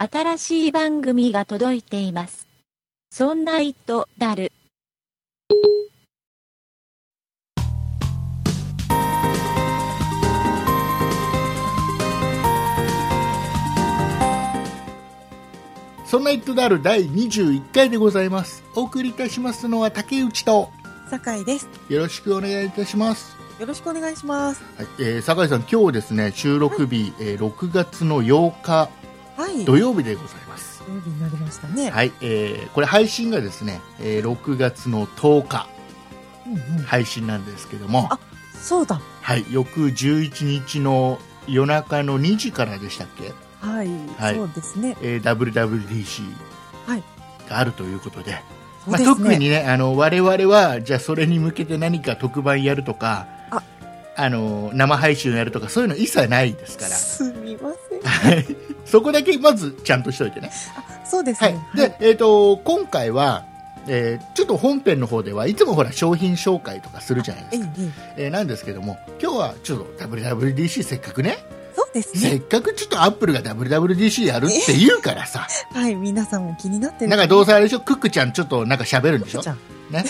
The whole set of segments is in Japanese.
新しい番組が届いています。そんな糸だる。そんなイットダール第21回でございます。お送りいたしますのは竹内と、酒井です。よろしくお願いいたします。よろしくお願いします。はい、えー、酒井さん、今日ですね、収録日、えー6月の8日はい。土曜日でございます。土曜日になりましたね。はい、えー、これ配信がですね、えー6月の10日うんうん。配信なんですけども、あそうだ。はい、翌11日の夜中の2時からでしたっけ、はい。はいそうですね。えー WWDC はいがあるということで、まあ、そうですね。特にねあの我々はじゃあそれに向けて何か特番やるとかああの生配信をやるとかそういうの一切ないですからすみません。はい。そこだけまずちゃんとしといてね、あ、そうですはい。ね。でえー、と今回は、えーちょっと本編の方ではいつもほら商品紹介とかするじゃないですか、ええ、ーなんですけども今日はちょっと WWDC せっかくね。そうですせね。っかくちょっとアップルが WWDC やるって言うからさ。はい。皆さんも気になってる。なんかどうせあれでしょ？クックちゃんちょっとなんか喋るんでしょ？ちゃん。ね？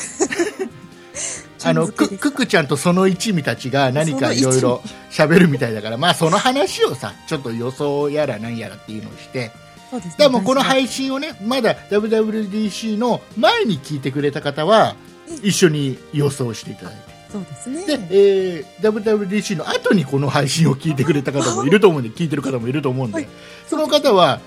あのククックちゃんとその一味たちが何かいろいろ喋るみたいだから、まあその話をさ、ちょっと予想やら何やらっていうのをして、そうですね。でもこの配信をね、まだ WWDC の前に聞いてくれた方は、一緒に予想していただいて。なそうですね。で、えー WWDC の後にこの配信を聞いてくれた方もいると思うんで、聞いてる方もいると思うんで、はいその方は、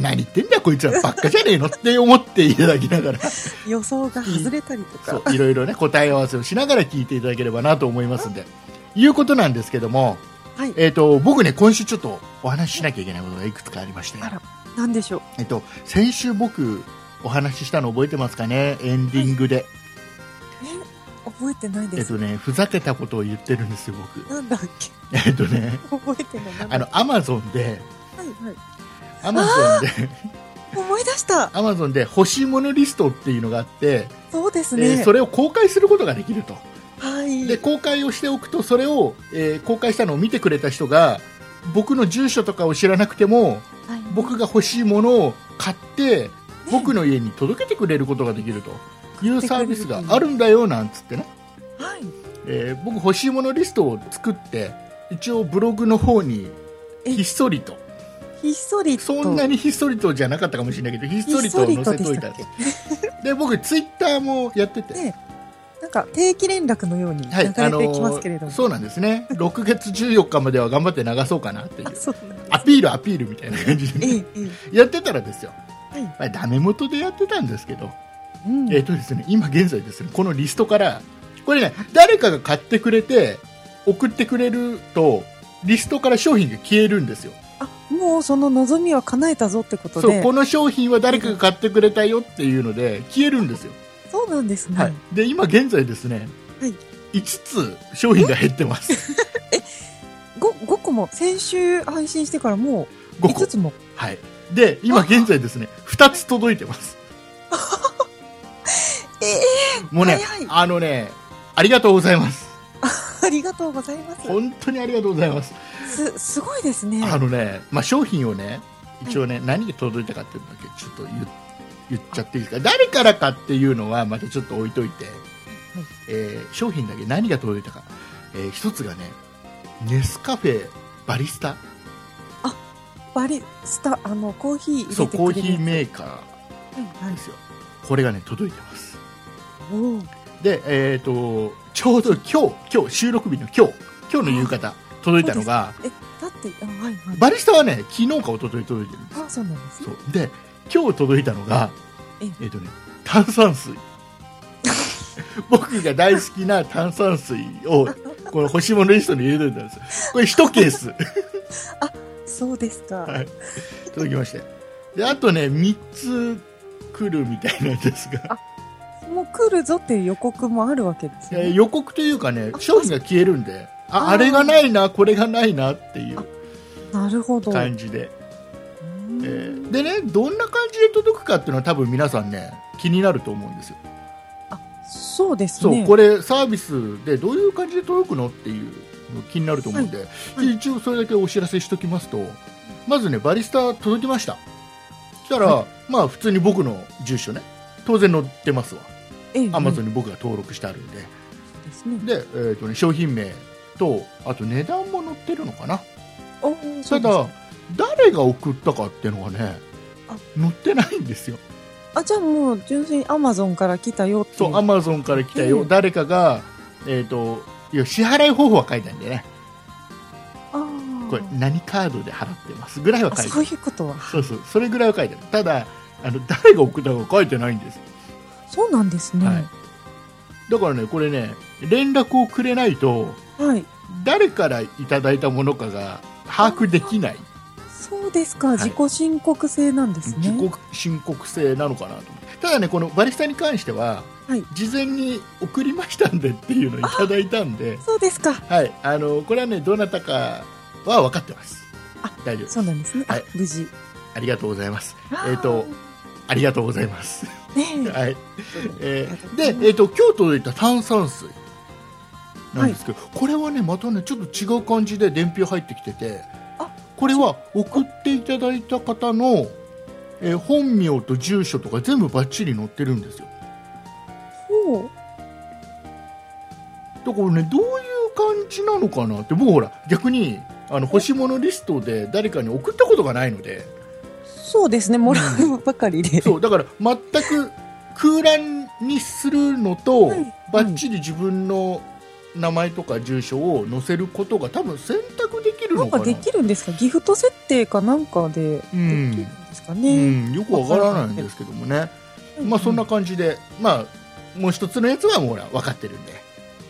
何言ってんだよこいつらばっかじゃねえのって思っていただきながら、予想が外れたりとか。いろいろね答え合わせをしながら聞いていただければなと思いますんでいうことなんですけども、はい。えー、と僕ね今週ちょっとお話ししなきゃいけないことがいくつかありましてあ、ら、なんでしょう？えっと先週僕お話ししたの覚えてますかね？エンディングで、え、覚えてないです。えっとねふざけたことを言ってるんですよ僕なんだっけ？えっとね覚えてない。あのアマゾンではいはい。アマゾンで 思い出した。アマゾンで欲しいものリストっていうのがあって、そうですえーね。それを公開することができるとはい。で公開をしておくとそれを、えー公開したのを見てくれた人が僕の住所とかを知らなくてもはい僕が欲しいものを買って僕の家に届けてくれることができるというサービスがあるんだよなんつってね、はい。えー僕欲しいものリストを作って一応ブログの方にえひっそりとひっそりと。そんなにひっそりとじゃなかったかもしれないけどひっそりと載せといたで僕ツイッターもやってて、ねなんか定期連絡のように流はい、れてきますけれども。そうなんですね6月14日までは頑張って流そうかなっていう。アピールアピールみたいな感じで、ええ、えやってたらですよ、え。はい。まあ、ダメ元でやってたんですけど、うん。えっ、とですね、今現在ですね、このリストから、これね、誰かが買ってくれて、送ってくれると、リストから商品が消えるんですよ。あ、もうその望みは叶えたぞってことそう、で。この商品は誰かが買ってくれたよっていうので、消えるんですよ。そうなんですね。はい。で、今現在ですね、はい5つ商品が減ってます。5, 5個も先週配信してからもう5個5。つも。はい。で、今現在ですね、2つ届いてます。ええもうね、はいはいあのね、ありがとうございます。ありがとうございます。本当にありがとうございます。す、すごいですね。あのね、まあ、商品をね、一応ね、何が届いたかっていうのだけちょっと言言っちゃっていいですか、誰からかっていうのはまたちょっと置いといて、えー商品だけ何が届いたか、えー一つがね、ネスカフェバリスタ、バリスタ、あの、コーヒーそう、コーヒーメーーカはいはいーですよ。これがね、届いてます。で、えっ、と、ちょうど今日、今日、収録日の今日、今日の夕方、届いたのが、え、だって、あ、はいはい。バリスタはね、昨日か一昨日届いてるんです。あ、そうなんですね。そう。で今日届いたのがええ。っ、とね炭酸水。僕が大好きな炭酸水をこの欲しいものリストに入れといたんですこれ1ケース。そうですか。はい。届きまして。であとね3つ来るみたいなんですが、もう来るぞっていう予告もあるわけですよね。えー予告というかねあ商品が消えるんでああれがないなこれがないなっていうなるほど。感じで、うん。えーでねどんな感じで届くかっていうのは多分皆さんね気になると思うんですよ。そうですそう、ね。これサービスでどういう感じで届くのっていうの気になると思うんで、はい。一応それだけお知らせしておきますとまずねバリスタ届きました。したら、まあ普通に僕の住所ね当然載ってますわ。ええアマゾンに僕が登録してあるんで、ですね。で、えーとね、商品名とあと値段も載ってるのかな。ただ誰が送ったかっていうのがねあ。載ってないんですよ。あ、じゃあもう純粋にアマゾンから来たよっていそうアマゾンから来たよ、うん誰かが、えー、といや支払い方法は書いてあるんでね。あー。これ何カードで払ってますぐらいは書いてある。いうことは。そうそうそれぐらいは書いてある。ただあの誰が送ったか書いてないんですよそうなんですね。はい。だからねこれね連絡をくれないとはい。誰からいただいたものかが把握できない。そうですか、い。自己申告制なんですね。自己申告制なのかなとただねこのバリスタに関しては、はい。事前に送りましたんでっていうのをいただいたんでそうですか。はい。あのこれはねどなたかは分かってます。あ大丈夫そうなんですね。はい。あ、無事。ありがとうございます。えっ、と、ありがとうございますはい。えーで、えー、と今日届いた炭酸水。なんですけど、これはねまたねちょっと違う感じで伝票入ってきててあこれは送っていただいた方の、えー本名と住所とか全部バッチリ載ってるんですよ。ほう。だからねどういう感じなのかなって僕ほら逆にあの欲し物リストで誰かに送ったことがないのでそうですね、もらうばかりで。そう。だから全く空欄にするのと、はい。バッチリ自分の名前とか住所を載せることが多分選択できるのかな。なんかできるんですか？ギフト設定かなんかでできうんるんですかうね。ん、よくわからないんですけどもね、まあそんな感じで、まあ、もう一つのやつはもうほら分かってるんで、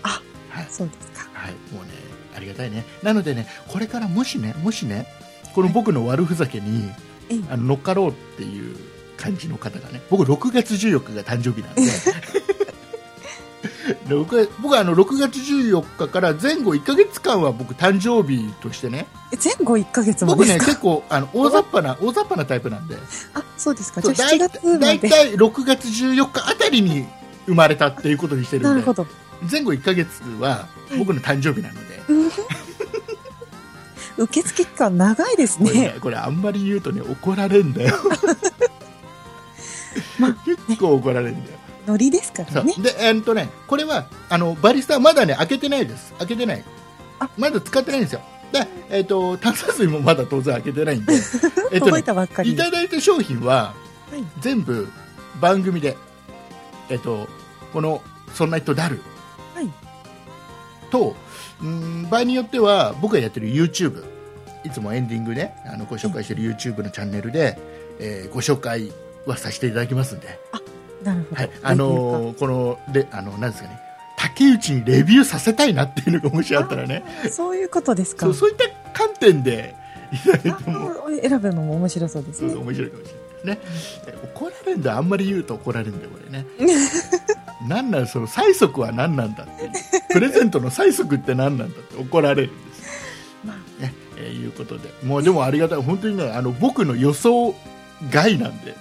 あはい、そうですか。はい、もうね、ありがたいね。なのでね、これからもしね、もしね、この僕の悪ふざけに、ええあの乗っかろうっていう感じの方がね、僕6月14日が誕生日なんで、6月僕はあの6月14日から前後1ヶ月間は僕誕生日としてね、え前後1ヶ月も僕ね、ですか？結構あの大雑把な、大雑把なタイプなんで、あ、そうですか。じゃあ7そう大月まで。大体6月14日あたりに生まれたっていうことにしてるで。なんるほど。前後1ヶ月は僕の誕生日なので、受付期間長いですこれねね。これあんまり言うとね怒られんだよ まあ結構怒られるんだよ、ノリですからね。でえーっとねこれはあのバリスタはまだね開けてないです開けてないあまだ使ってないんですよで、えーっと炭酸水もまだ当然開けてないんで えっとねたばっかりで。いただいた商品ははい。全部番組でえっとこの「そんな人だる」はい。とうん場合によっては僕がやってる YouTube いつもエンディングであのご紹介してる YouTube のチャンネルで、えーご紹介はさせていただきますんで、なるほど。はい、あのーこのレあのなんですかね。竹内にレビューさせたいなっていうのがもしあったらね。あそういうことですか。そうそういった観点で選ぶのも面白そうですね。そうそう。面白いかもしれないね。怒られるんだあんまり言うと怒られるんだよこれね なんなんその催促は何なんだって。いうプレゼントの催促って何なんだって。怒られるんです。よまあ。ね。えーいうことで。もうでもありがたい。本当にねあの僕の予想外なんで。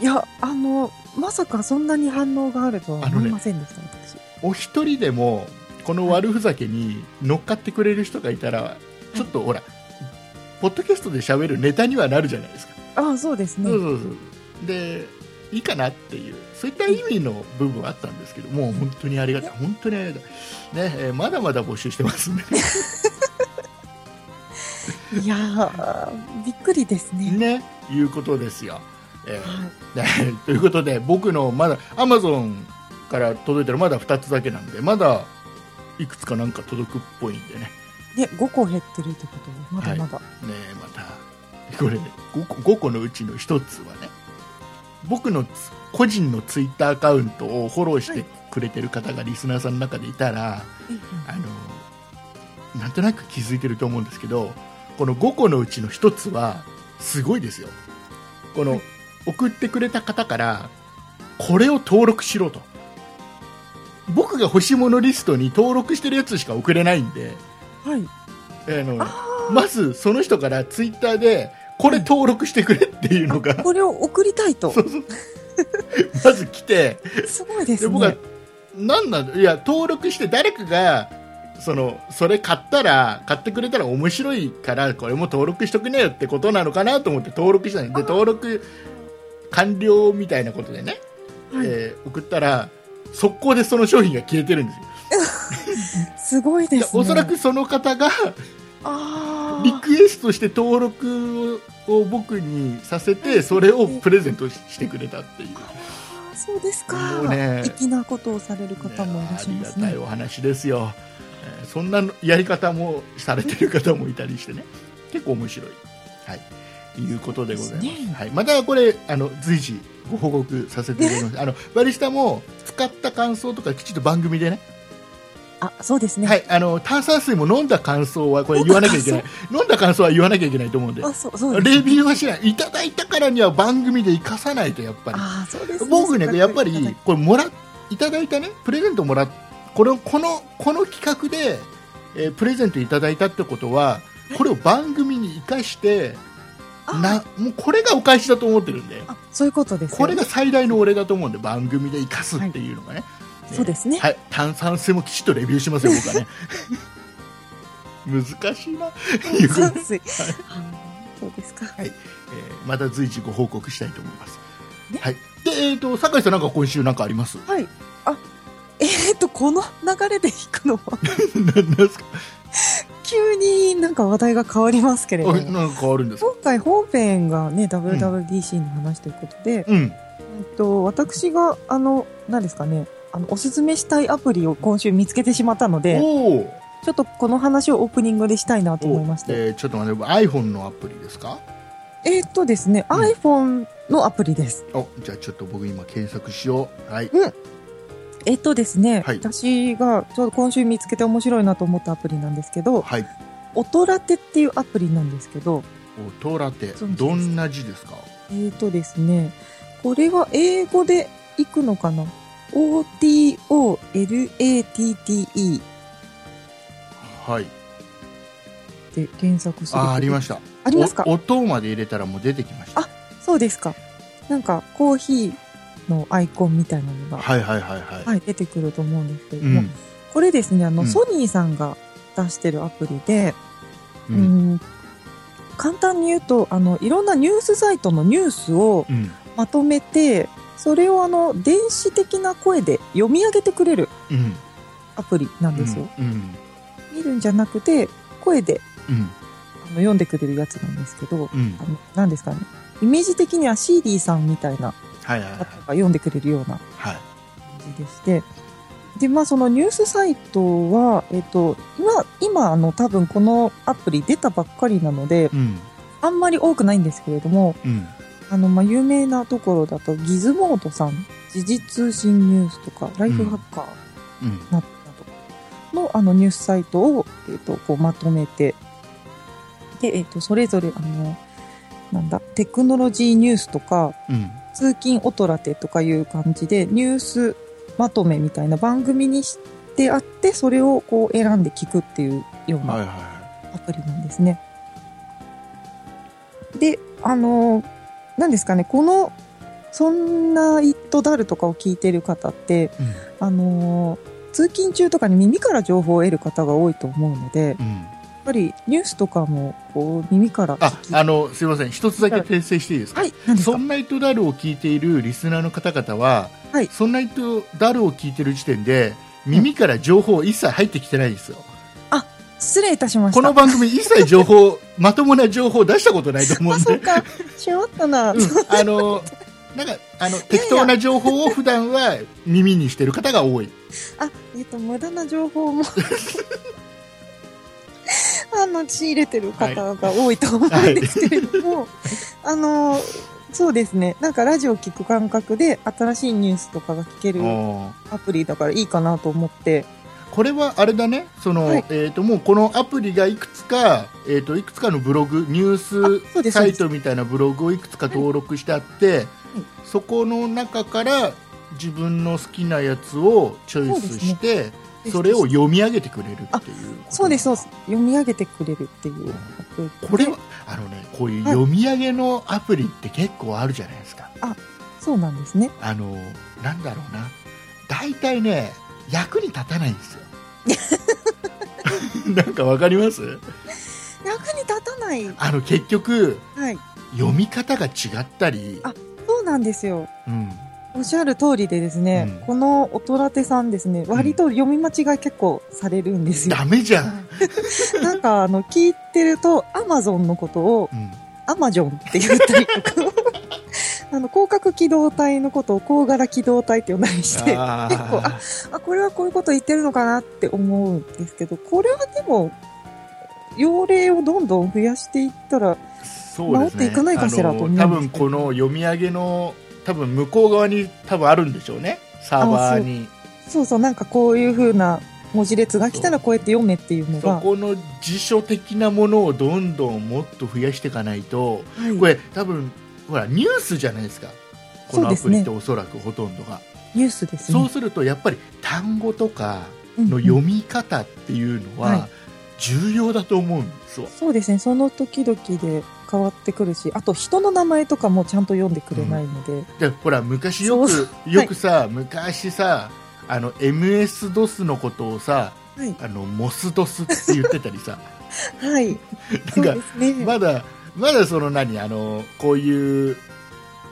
いや、あの、まさかそんなに反応があるとは思いませんでした、私。お一人でもこの悪ふざけに乗っかってくれる人がいたらちょっとほらポッドキャストで喋るネタにはなるじゃないですか、ああ、そうですね。そうそうそう。でいいかなっていうそういった意味の部分はあったんですけどもう本当にありがたい。本当にありがたい、ねえーまだまだ募集してますんで いやー、びっくりですね。ねいうことですよ、えーはい。ね ということで僕のまだアマゾンから届いたらまだ2つだけなんでまだいくつかなんか届くっぽいんでね。ね、5個減ってるってことで、まだまだ。ねえまたこれね 5, 個5個のうちの1つはね僕のつ個人のツイッターアカウントをフォローしてくれてる方がリスナーさんの中でいたら、あのなんとなく気づいてると思うんですけどこの5個のうちの1つはすごいですよ。この、はい。送ってくれた方からこれを登録しろと。僕が欲しいものリストに登録してるやつしか送れないんではい。あのあまずその人からツイッターでこれ登録してくれっていうのが、これを送りたいと。そうそう。まず来て。すごいでです僕はね。なんなんいや登録して誰かがそのそれ買ったら買ってくれたら面白いからこれも登録しとくねよってことなのかなと思って登録したんでで登録完了みたいなことでね、はい。えー送ったら速攻でその商品が消えてるんですよ。すごいですね。おそらくその方があリクエストして登録を僕にさせてそれをプレゼントしてくれたっていう、あ、そうですか。ね粋なことをされる方もいらっしゃいますね。ありがたい。お話ですよ、えーそんなやり方もされてる方もいたりしてね。結構面白い、はい、ということでございます。ね。はい、またこれあの随時ご報告させていただきます。あのバリスタも使った感想とかきちっと番組でねあ、そうですね。はい、あの炭酸水も飲んだ感想はこれ言わなきゃいけない。飲んだ感想は言わなきゃいけないと思うんで。あ、そう、そうね。レビューはしない。いただいたからには番組で生かさないとやっぱり。あ、そうですね。僕ねやっぱりこれもらいただいたね。プレゼントもらっこれをこのこの企画で、えープレゼントいただいたってことはこれを番組に生かしてあなもうこれがお返しだと思ってるんで。あ、そういうことですよこれが最大の俺だと思うんで番組で生かすっていうのがね、ねそうですね。はい、炭酸水もきちっとレビューしますよ僕はね 難しいな炭水。あそうですか？えーまた随時ご報告したいと思います。ねはい。で、えっ、と、酒井さんなんか今週なんかあります？はい。あ、えー、っと、この流れで弾くのは、な なんですか？急になんか話題が変わりますけれどあも。なんか変わるんですか？今回本編がね、WWDC の話ということで、うん。えっと、私が、あの、何ですかね、あの、おすすめしたいアプリを今週見つけてしまったので。ちょっとこの話をオープニングでしたいなと思いまして。えーちょっと待って、iPhone のアプリですか？えーっとですね、うん iPhone のアプリです。お、じゃあちょっと僕今検索しよう。はい。えーっとですね、はい私がちょうど今週見つけて面白いなと思ったアプリなんですけど、はい。オトラテっていうアプリなんですけど、おトラテ存知です。かどんな字ですか？えーっとですね、これが英語でいくのかな？?OTOLATTE はい。で検索すると。あ、ありました。ありますか？お音まで入れたらもう出てきました。あそうですか。なんかコーヒーのアイコンみたいなのが、はいはいはいはい。はい、出てくると思うんですけれうども、ん。これですね、あの、うんソニーさんが出してるアプリで、う。うんん簡単に言うと、あの、いろんなニュースサイトのニュースをうん。まとめて、それをあの、電子的な声で読み上げてくれるうん。アプリなんですよ。うん。見るんじゃなくて、声でうん。あの読んでくれるやつなんですけど、うん。あの、何ですかね。イメージ的には CD さんみたいな方が。読んでくれるようなはい。感じでして、で、まあ、そのニュースサイトは、えっと、今、今、あの、多分このアプリ出たばっかりなので、うん。あんまり多くないんですけれども、うん。あの、まあ、有名なところだと、ギズモードさん、時事通信ニュースとか、ライフハッカーうん。などの、あの、ニュースサイトを、えっと、こう、まとめて、で、えっと、それぞれ、あの、なんだ、テクノロジーニュースとか、うん。通勤オトラテとかいう感じで、ニュースまとめみたいな番組にしてあって、それをこう選んで聞くっていうようなはいはいはアプリなんですね。で、あの、何ですかね、この、そんなイットダルとかを聞いてる方って、い。うん。あの、通勤中とかに耳から情報を得る方が多いと思うので、やっうん。ぱりニュースとかもこう耳からああの、すいません。一つだけ訂正していいですか？はい、すか？そんなイトダルを聞いているリスナーの方々は、はいそんなイトダルを聞いてる時点で、耳から情報一切入ってきてないですよ。失礼いたしました。この番組一切情報、まともな情報出したことないと思うあ、んで。そうか。しまったな。うんあの、なんか、あの、適当な情報を普段は耳にしてる方が多い。あ、えっ、と、無駄な情報も、あの、仕入れてる方が多いと思うんですけれども、あの、そうですね。なんかラジオ聞く感覚で新しいニュースとかが聞けるあアプリだからいいかなと思って、ーこれはあれだね、その、はいえっ、と、もうこのアプリがいくつか、えっ、と、いくつかのブログ、ニュースサイトみたいなブログをいくつか登録してあって、そこの中から自分の好きなやつをチョイスして、それを読み上げてくれるっていうそうです、そうです。読み上げてくれるっていうアプリ。これは、あのね、こういう読み上げのアプリって結構あるじゃないですか。そうなんですね。あの、なんだろうな。大体ね、役に立たないんですよ。なんかわかります？役に立たない。あの結局はい。読み方が違ったり、あそうなんですよ。うん、おっしゃる通りでですね、うんこのおとらてさんですね、割と読み間違い結構されるんですよ。ダメじゃん、なんか、あの、聞いてると、アマゾンのことを、うん、アマジョンって言ったりとか、あの、広角機動隊のことを高柄機動隊って呼んだりして、あ結構ああ、これはこういうこと言ってるのかなって思うんですけど、これはでも、用例をどんどん増やしていったら、そうです治っていかないかしらと思多分この読み上げの多分向こう側に多分あるんでしょうね。サーバーに。そうそう、なんかこういう風な文字列が来たらこうやって読めっていうのが、そこの辞書的なものをどんどんもっと増やしていかないとはい。これ多分ほらニュースじゃないですか。このアプリっておそらくほとんどが。ニュースですね。そうするとやっぱり単語とかうんうんの読み方っていうのははい。重要だと思うんですわ、そうですね、その時々で変わってくるし、あと人の名前とかもちゃんと読んでくれないので、でほら昔よくよくさ、昔さあの MS-DOS のことをさはい。あのモスドスって言ってたりさ。はい。なんかですね。まだまだその何あのこういう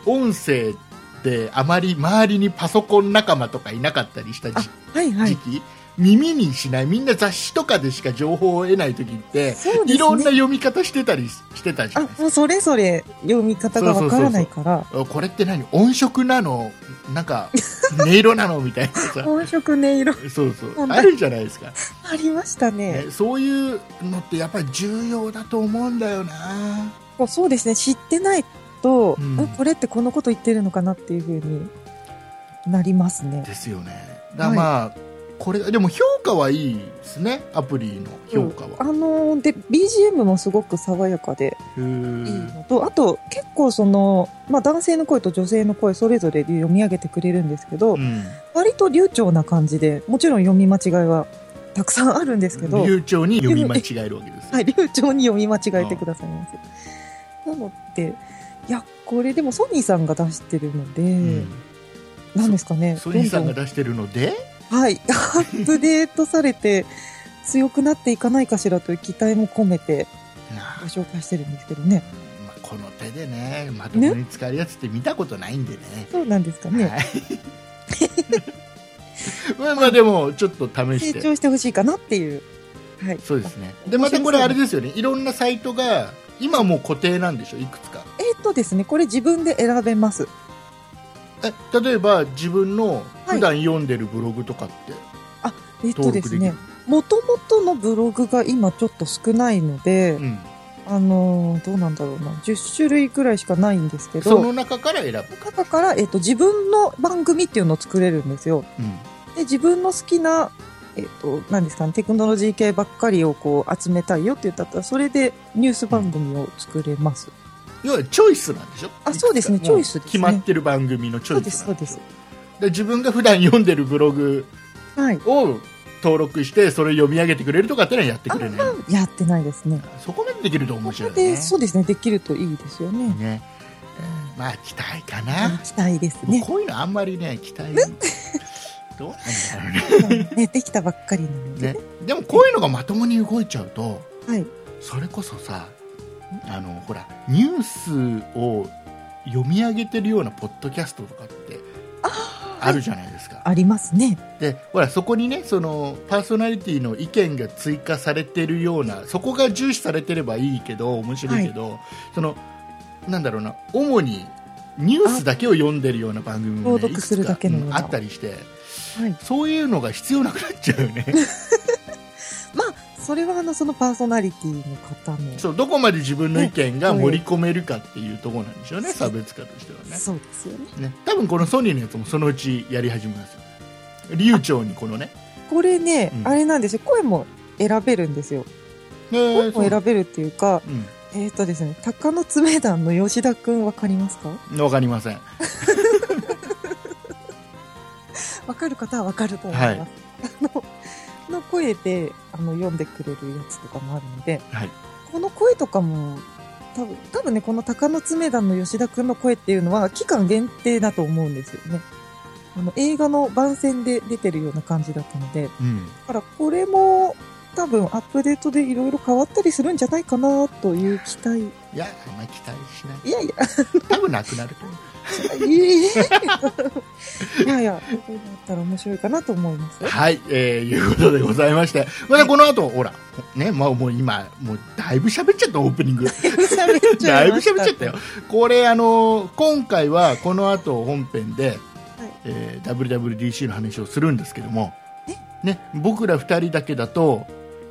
音声であまり周りにパソコン仲間とかいなかったりした時,、はいはい。期？耳にしない。みんな雑誌とかでしか情報を得ない時って、ね。いろんな読み方してたりしてたじゃあないです、もうそれぞれ読み方がわからないから、かこれって何？音色なの？なんか 音色なの？みたいなさ。音色音色そうそう。あるじゃないですか、ありましたね。ね、そういうのってやっぱり重要だと思うんだよな。そうですね、知ってないと、うん。あこれってこのこと言ってるのかなっていうふうになりますね。ですよね。だまあ、これでも評価はいいですねアプリの評価は、あのーで、BGM もすごく爽やかでへいいーのと、あと結構その、まあ男性の声と女性の声それぞれで読み上げてくれるんですけど、うん。割と流暢な感じで、もちろん読み間違いはたくさんあるんですけど、流暢に読み間違えるわけですよ、はい、流暢に読み間違えてくださいます。なので、いや、これでもソニーさんが出してるので、うん。なんですかね、ソニーさんが出してるのではい、アップデートされて強くなっていかないかしらという期待も込めてなご紹介してるんですけどね。まあ、この手でねまともに使えるやつって見たことないんでねそうなんですかね。はい まあまあでもちょっと試し成て長してほしいかなっていう。はい。そうですねでまたこれあれですよねいろんなサイトが今もう固定なんでしょ？いくつかえーっとですね、これ自分で選べます。え例えば自分の普段読んでるブログとかって、えーっと登録ですね、もともとのブログが今ちょっと少ないので、うん、あのーどうなんだろうな、10種類くらいしかないんですけど、その中から選ぶ、中から、えっ、と、自分の番組っていうのを作れるんですよ。うん。で、自分の好きな、えっ、と、何ですかね、テクノロジー系ばっかりをこう集めたいよって言ったら、それでニュース番組を作れます。要はチョイスなんでしょ？あそうですねチョイスですね決まってる番組のチョイそうです、スそうですす。で自分が普段読んでるブログはい。を登録してそれ読み上げてくれるとかってのはやってくれない？やってないですね。そこまでできると面白いねそうですね、できるといいですよね。ね、えーまあ期待かな、期待ですね。こういうのあんまりね期待 どうなんだろうねね、できたばっかりなのでね。でもこういうのがまともに動いちゃうとはい。それこそさあのほらニュースを読み上げてるようなポッドキャストとかってあるじゃないですか、ありますね。でほらそこにねそのパーソナリティの意見が追加されてるようなそこが重視されてればいいけど面白いけど、そのなんだろうな主にニュースだけを読んでるような番組も、ね、いくつかうんあったりしてはい。そういうのが必要なくなっちゃうよね。まあ、それはあの、そのパーソナリティの方の。そうどこまで自分の意見が盛り込めるかっていうところなんでしょうね、ね差別化としてはね。そうですよね。ね。多分このソニーのやつもそのうちやり始めますよ。流暢にこのね。これね、うん。あれなんですよ。声も選べるんですよ。ね声も選べるっていうか、う。ん。えっ、とですね、鷹の爪団の吉田くんわかりますか？わかりません。わかる方はわかると思います。はい。あの、の声で、あの、読んでくれるやつとかもあるので、はいこの声とかも、多分、多分ね、この鷹の爪団の吉田くんの声っていうのは、期間限定だと思うんですよね。あの、映画の番宣で出てるような感じだったので、だうんからこれも、多分アップデートでいろいろ変わったりするんじゃないかなという期待。いやあんまり期待しないいやいや、多分なくなると思ういやいや、だったら面白いかなと思います。よ。はい、えー、いうことでございまして、またこの後、ほら、ね、まあもう今、もうだいぶ喋っちゃった、オープニング。だいぶ喋っちゃったよ。これ、あの、今回はこの後本編で、はい。えー WWDC の話をするんですけども、ね、僕ら二人だけだと、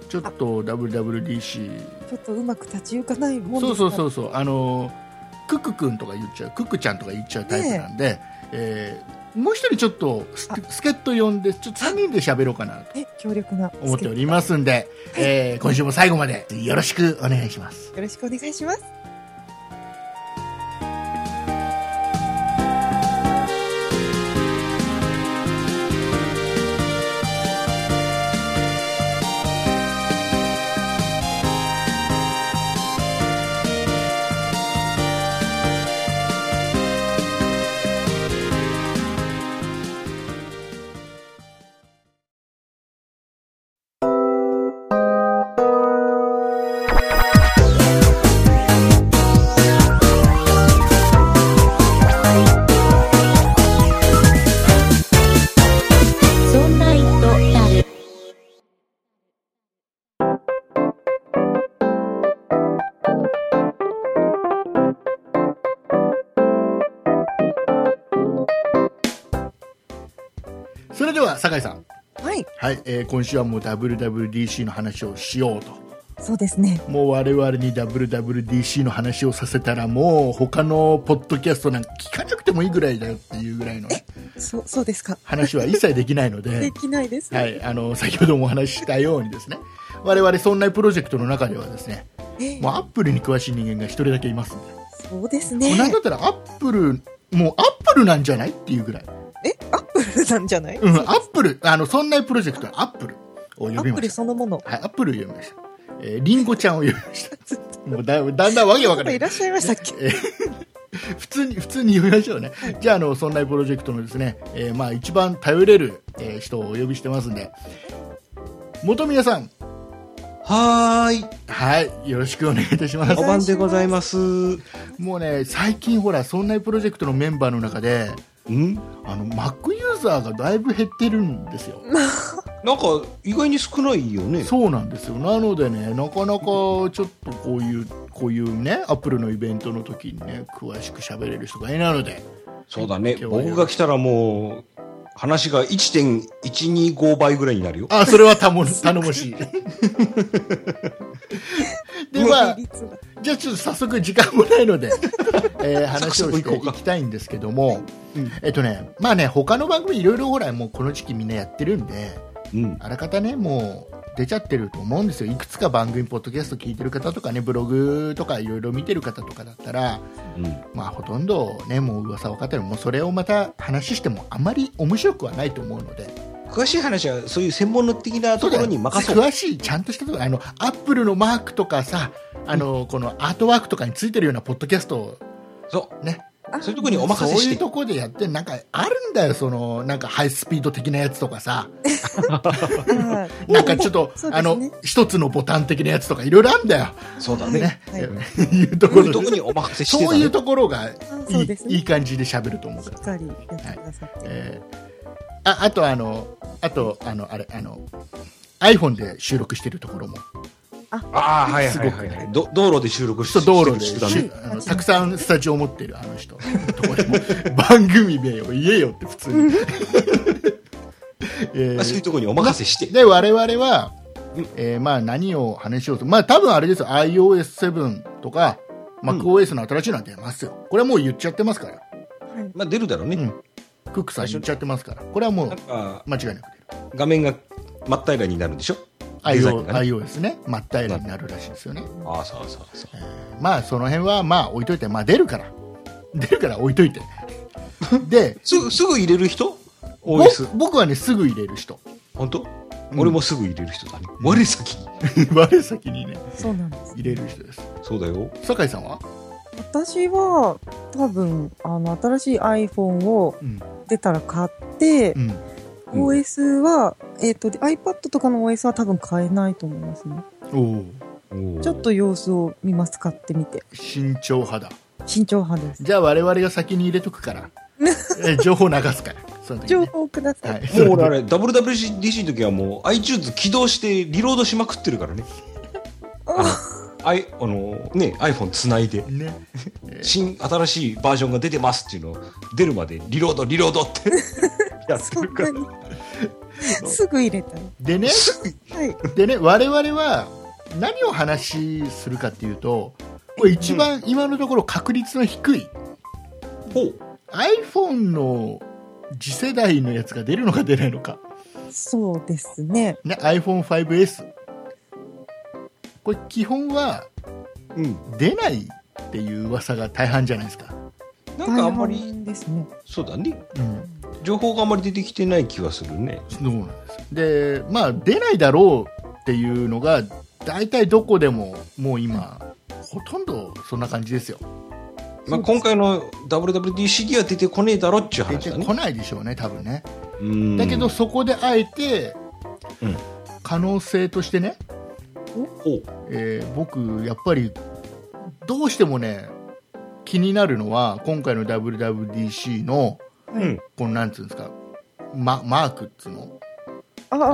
ちょっと WWDC、ちょっとうまく立ち行かないもんそうそうそうそう、あの、クックくんとか言っちゃう、クックちゃんとか言っちゃうタイプなんで、えーもう一人ちょっと助っ人呼んで、ちょっと3人で喋ろうかなとえ、強力な。思っておりますんで、えー今週も最後までよろしくお願いします。よろしくお願いします。えー今週はもう WWDC の話をしようとそうですね。もう我々に WWDC の話をさせたらもう他のポッドキャストなんか聞かなくてもいいぐらいだよっていうぐらいのね、そう、そうですか。話は一切できないので で、きないです。はい、あの先ほどもお話ししたようにですね我々そんなプロジェクトの中ではですねえもうアップルに詳しい人間が一人だけいますんで、そうですね。なんだったらアップルもうアップルなんじゃないっていうぐらい、なんじゃない、うん、アップルあのそんなプロジェクトはアップルを呼アップルびましたそのもの。はい、アップルを呼びました。えー、リンゴちゃんを呼びました。もうだだんだんわけわかんないいらっしゃいましたっけ？えー普通に、普通に呼びましょうね。じゃあ、あの、そんなプロジェクトのですね、えーまあ、一番頼れる、えー人をお呼びしてますんで、元宮さん、はーい。はい、よろしくお願いいたしますお。晩でございます。んもうね、最近ほら、そんなプロジェクトのメンバーの中で、あの、Mac ユーザーがだいぶ減ってるんですよ。なんか、意外に少ないよね。そうなんですよ。なのでね、なかなかちょっとこういう、こういうね、アップルのイベントの時にね、詳しく喋れる人がいないので、そうだね。僕が来たらもう、話が1.125倍ぐらいになるよ。あ、それはたも頼もしい。ではじゃあちょっと早速時間もないので、えー話をしていきたいんですけども、うんえっとね、まあね、他の番組いろいろほら、もうこの時期みんなやってるんで、うん。あらかたね、もう出ちゃってると思うんですよ。いくつか番組、ポッドキャスト聞いてる方とかね、ブログとかいろいろ見てる方とかだったら、うん。まあほとんどね、もう噂分かってる。もうそれをまた話してもあまり面白くはないと思うので、詳しい話は、そういう専門的なところに任そう。詳しい、ちゃんとしたところ、あの、アップルのマークとかさ、あの、このアートワークとかについてるようなポッドキャストをそう。ね、あそういうところにお任せして。そういうところでやって、なんかあるんだよ、その、なんかハイスピード的なやつとかさ、はいなんかちょっと、ねあの、一つのボタン的なやつとかいろいろあるんだよ。そうだね。ね。は いいうところにお任せしてたねそういうところがあいい,、ねいい感じで喋ると思うからしっ。かりやってくださって。えーああとあのあとあのあれあの iPhone で収録してるところもああ、はいはいはいはい。ど道路で収録しそう道路で。してたね。しあのたくさんスタジオを持ってるあの人。のところも番組名を言えよって普通に、えーまあそういうところにお任せして。で我々はうん、えーまあ、何を話しようと。まあ多分あれですよ。iOS7 とか MacOS の新しいのは出ますよ、これはもう言っちゃってますから。はい。まあ出るだろうね。うん。クックさん言っちゃってますから。これはもう間違いなく出る。画面が真っ平らになるんでしょ？iOS ね真っ平らになるらしいですよね、ああ、そうそうそう。まあその辺はまあ置いといてまあ出るから出るから置いといて ですぐ、すぐ入れる人？ぼ ?OS。僕はねすぐ入れる人本当、うん俺もすぐ入れる人だね。我先に。我先にねそうなんです。入れる人ですそうだよ。酒井さんは、私は、多分、あの、新しい iPhone をうん出たら買ってう、んうん OS は、えっ、と、で iPad とかの OS は多分買えないと思いますね。おおちょっと様子を見ます、買ってみて。慎重派だ。慎重派です。じゃあ我々が先に入れとくから。え情報流すから。その時情ね。報ください。はい。もう俺あれ、WWDC の時はもう iTunes 起動してリロードしまくってるからね。あの、I、あのね、iPhone つないで、ね。新、新しいバージョンが出てますっていうのを出るまでリロード、リロードって やってそんるからな。に。すぐ入れたい。でねはい。でね我々は何を話しするかっていうとこれ一番今のところ確率の低いほう。iPhone の次世代のやつが出るのか出ないのか、そうですね。ね、iPhone5S これ基本はうん。出ないっていう噂が大半じゃないですか、なんかあんま大り、半ですね。そうだね。うん、情報があんまり出てきてない気はするね。そうなんですでまあ出ないだろうっていうのが大体どこでももう今ほとんどそんな感じですよまあ、今回の WWDC には出てこねえだろっちゅう出話だねてこ。ないでしょうね多分ねうんだけど、そこであえて、うん可能性としてね。えー僕やっぱりどうしてもね気になるのは今回の WWDC のうん。このなんつうんですか、ま、マークっつうの？あああ、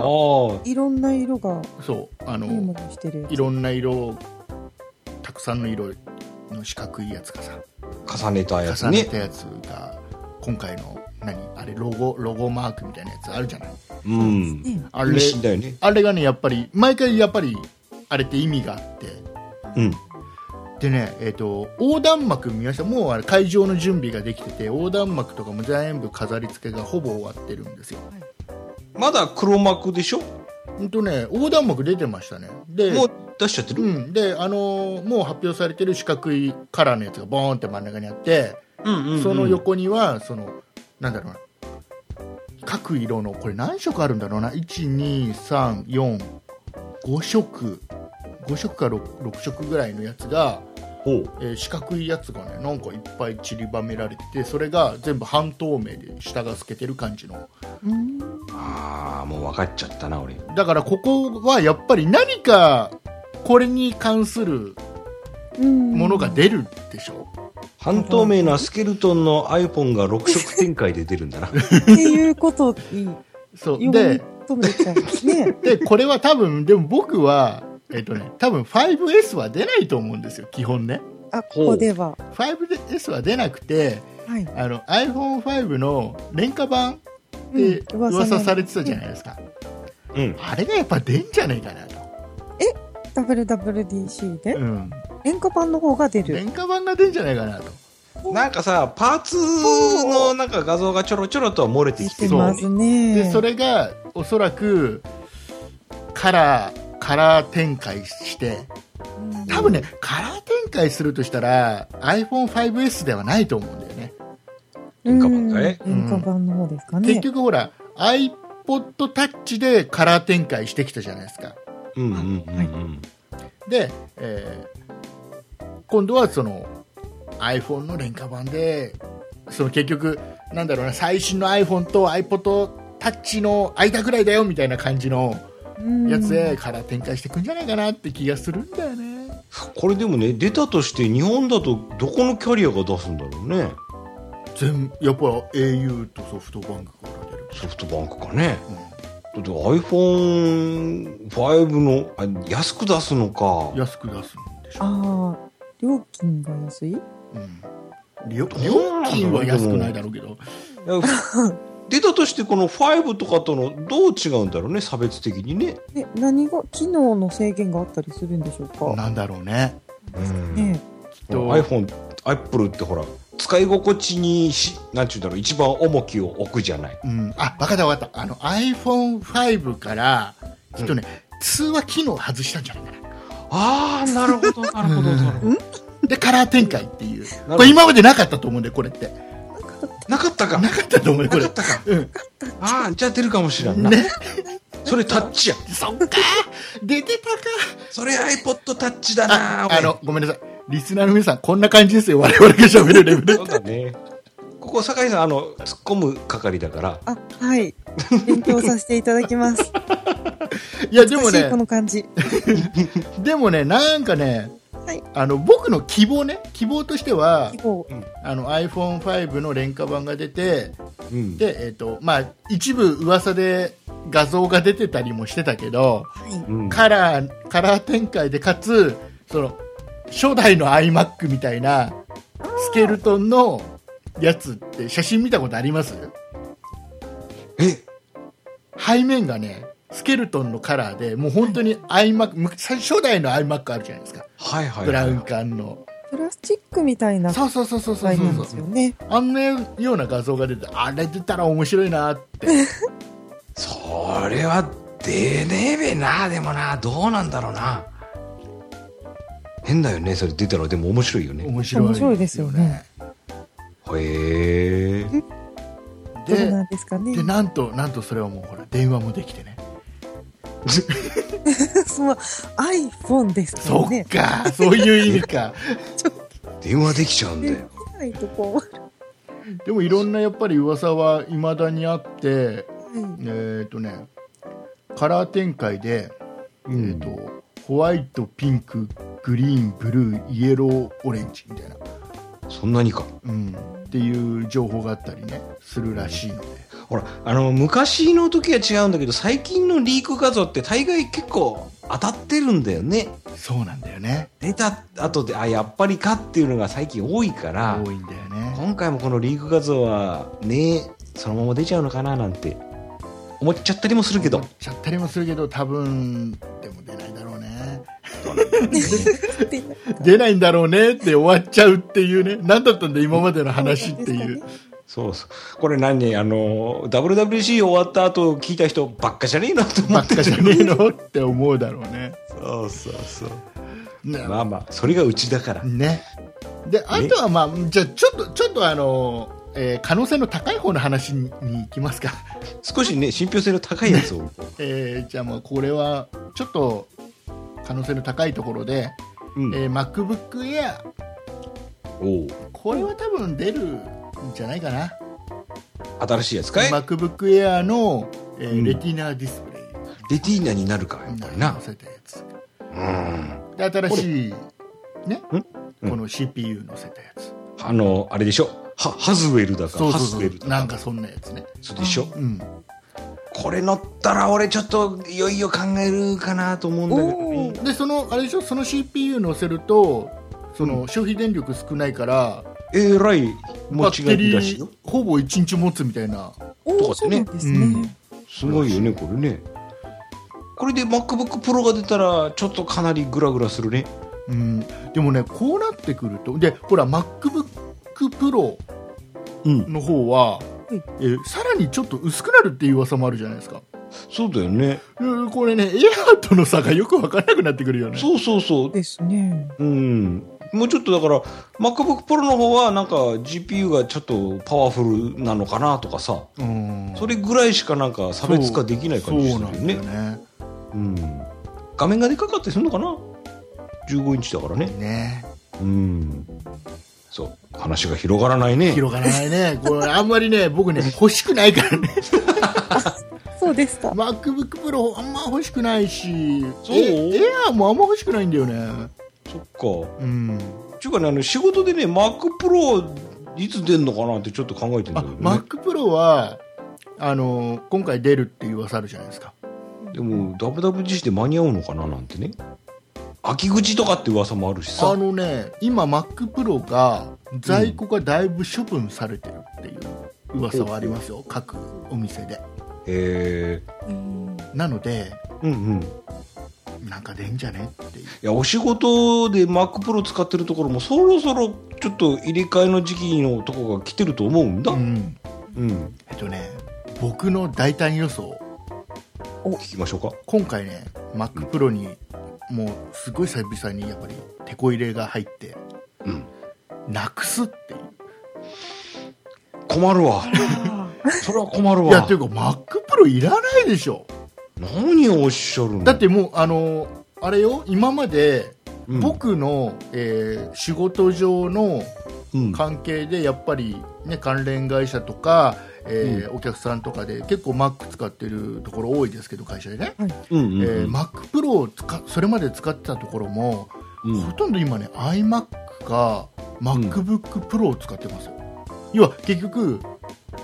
いろんな色がそうあの。いろんな色たくさんの色の四角いやつがさ重ねたやつね。重ねたやつが今回の何？あれロゴロゴマークみたいなやつあるじゃない？うん。ねあれね。あれがねやっぱり毎回やっぱりあれって意味があってうん。でね、えー、と横断幕見ました。もうあれ会場の準備ができてて横断幕とかも全部飾り付けがほぼ終わってるんですよ。まだ黒幕でしょ？ほんとね横断幕出てましたね。でもう出しちゃってる？うん、で、あのーもう発表されてる四角いカラーのやつがボーンって真ん中にあって、うんうんうん。その横にはそのなんだろうな。各色のこれ何色あるんだろうな？1234 5色。5色か 6, 6色ぐらいのやつが。えー四角いやつがねなんかいっぱい散りばめられててそれが全部半透明で下が透けてる感じのうんああ、もう分かっちゃったな、俺。だからここはやっぱり何かこれに関するうんものが出るでしょ、半透明なスケルトンの iPhone が6色展開で出るんだな。っていうことにそうでね。でこれは多分でも僕はえっとね多分 5S は出ないと思うんですよ基本ねあ、ここでは。5S は出なくてはい。あの iPhone5 の廉価版ってうん噂されてたじゃないですか、うん。あれがやっぱ出んじゃねえかなと、WWDC で？うん、廉価版の方が出る。廉価版が出んじゃないかなとなんかさ、パーツのなんか画像がちょろちょろとは漏れて出きてる。てますね。でそれがおそらくカラーカラー展開してうん。多分ねカラー展開するとしたら iPhone5S ではないと思うんだよね。廉価版かいうん。廉価版の方ですかね。結局ほら iPod Touch でカラー展開してきたじゃないですか。うんうんうんうん。で、えー今度はその iPhone の廉価版でその結局なんだろうな最新の iPhone と iPod Touch の間ぐらいだよみたいな感じのうんやつでカラー展開していくんじゃないかなって気がするんだよね。これでもね、出たとして日本だとどこのキャリアが出すんだろうね。全やっぱ au とソフトバンクから出る、ソフトバンクかね。うだって iPhone5 の、あ安く出すのか。ん、。安く出すんでしょ。ああ、料金が安い？うん。料料金は安くないだろうけど 出たとしてこの5とかとのどう違うんだろうね、差別的にね。で、何が、機能の制限があったりするんでしょうか？なんだろうね。うん。ねと。iPhone、Apple ってほら、使い心地にし、なんちゅうんだろう、一番重きを置くじゃない。うん、あ分かった分かった。あの iPhone5 からきっとね、通話機能を外したんじゃないかああ、なるほど、なるほど、なるほど。なでカラー展開っていう。ど。これ今までなかったと思うんでこれってなかったか。なかったと思うんでこれなかったか。うんああ、じゃあ出るかもしれんな。ねそれタッチや。そっか出てたかそれ iPod タッチだなああのごめんなさいリスナーの皆さんこんな感じですよ我々が喋るレベルそうだね。こここ酒井さんあの突っ込む係だからあ、はい。勉強させていただきます。いやでもねこの感じ。でもねなんかね、はい。あの僕の希望ね。希望としては希望。あの iPhone5 の廉価版が出てうん。で、えっとまあ、一部噂で画像が出てたりもしてたけどはい。うん。カラーカラー展開でかつその初代の iMac みたいなスケルトンのやつって写真見たことあります？え？背面がねスケルトンのカラーでもう本当に iMac、む最初代の iMac あるじゃないですか。はいはいブラウン管の。プラスチックみたいなそうそうそうそうそう素材なんですそうよね。あんなような画像が出てあれ出たら面白いなって。それは出ねえべな。でもなどうなんだろうな。変だよねそれ出たら。でも面白いよね。面白い。面白いですよね。へえ。どうでなんですかね。で。なんとなんとそれはもうほら電話もできてね その iPhone ですかそっ。かそういう意味か。電話できちゃうんだでよきないとこでもいろんなやっぱり噂はいまだにあってはい。えっ、とねカラー展開で、うん。えー、とホワイトピンクグリーンブルーイエローオレンジみたいな、そんなにか。うん、っていう情報があったりねするらしいのでほらあの昔の時は違うんだけど最近のリーク画像って大概結構当たってるんだよね。そうなんだよね。出た後であやっぱりかっていうのが最近多いから多いんだよね。今回もこのリーク画像はねそのまま出ちゃうのかななんて思っちゃったりもするけど。思っちゃったりもするけど多分でも出ないだろうね。で 出ないんだろうねって終わっちゃうっていうね。何だったんだ今までの話っていうそうそう。これ何あの WWC 終わった後聞いた人ばっかじゃねえのと思ばっる。ってかじゃねえのって思うだろうね。そうそうそう。ね。まあまあそれがうちだから。ね。であとはまあじゃあちょっとちょっとあの、えー可能性の高い方の話に行きますか、少しね信憑性の高いやつを。えーじゃあもうこれはちょっと可能性の高いところで、うん。えー MacBook Air おう。これは多分出るんじゃないかな、新しいやつかい？MacBook Air の、えーうん。レティナディスプレイレティーナになるかやっぱりな。載せたやつ。うんで新しいね？うん？この CPU 載せたやつ、あのあれでしょ？はハズウェルだかハそうそうそう。スウェルだか。なんかそんなやつね。そうでしょ？うん。これ乗ったら俺ちょっといよいよ考えるかなと思うんだけどね。でそのあれでしょ？その CPU 載せるとその消費電力少ないから、えらい持バちいいらしいよ。ほぼ1日持つみたいな。おーそうなんですね。すごいよねこれね。これで MacBookPro が出たらちょっとかなりグラグラするね。うん、でもねこうなってくるとでほら MacBookPro うん。の方は、うん。えーさらにちょっと薄くなるっていう噂もあるじゃないですか。そうだよね。うんこれねエアーとの差がよく分からなくなってくるよね。そうそうそう。ですね。うんもうちょっとだから MacBookPro の方はなんか GPU がちょっとパワフルなのかなとかさ。うん。それぐらいしかなんか差別化できない感じすそうなんだるよね。よねうん。画面がでかかったりするのかな？15インチだからね。ね。うん。そう。話が広がらないね。広がらないね。これあんまりね僕ね欲しくないからね。そうですか。MacBookPro あんま欲しくないしそう？えエアーもあんま欲しくないんだよねそっか。うん。ちゅうかねあの仕事でね MacPro いつ出んのかなってちょっと考えてんだあけどね。MacPro はあの今回出るっていう噂あるじゃないですか。でも WWDC で間に合うのかななんてね。秋口とかって噂もあるしさ。あのね今 MacPro が在庫がだいぶ処分されてるっていう噂はありますよ、各お店で。へえうんなのでうんうん。いなんか出んじゃねっていう。やお仕事で MacPro 使ってるところもそろそろちょっと入れ替えの時期のとこが来てると思うんだ、うん。うん、えっとね僕の大胆予想聞きましょうか。今回ね MacPro にもうすごい久々にやっぱり手こ入れが入ってうん。なくすっていう。困るわ。それは困るわ。いやっていうか MacPro いらないでしょ何をおっしゃるの？だってもうあのあれよ今までうん。僕の、えー仕事上のうん。関係でやっぱり、ね、関連会社とか、えーお客さんとかで結構 Mac 使ってるところ多いですけど会社でね、うんうんえー MacPro を使それまで使ってたところも、うん。ほとんど今ね iMac か MacBookPro を使ってますよ、要は結局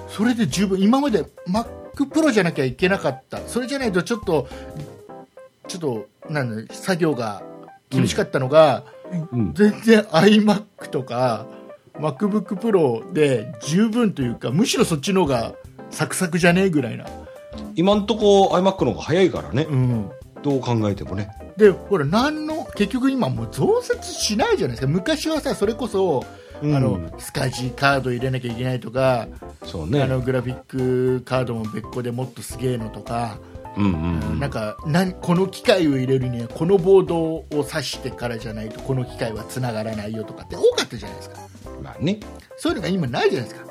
それで十分今まで MacPro じゃなきゃいけなかった。それじゃないとちょっとちょっとなんだ作業が厳しかったのが、うん。全然 iMac とか MacBookPro で十分というかむしろそっちの方がサクサクじゃねえぐらいな、今んとこ iMac の方が早いからね。うん、どう考えてもね。でほら何の結局今もう増設しないじゃないですか。昔はさそれこそ、うんあのスカジカード入れなきゃいけないとか、そうね。あのグラフィックカードも別個でもっとすげえのとか、うんうんうん。なんかなんこの機械を入れるにはこのボードを挿してからじゃないとこの機械はつながらないよとかって多かったじゃないですか。まあね。そういうのが今ないじゃないですか、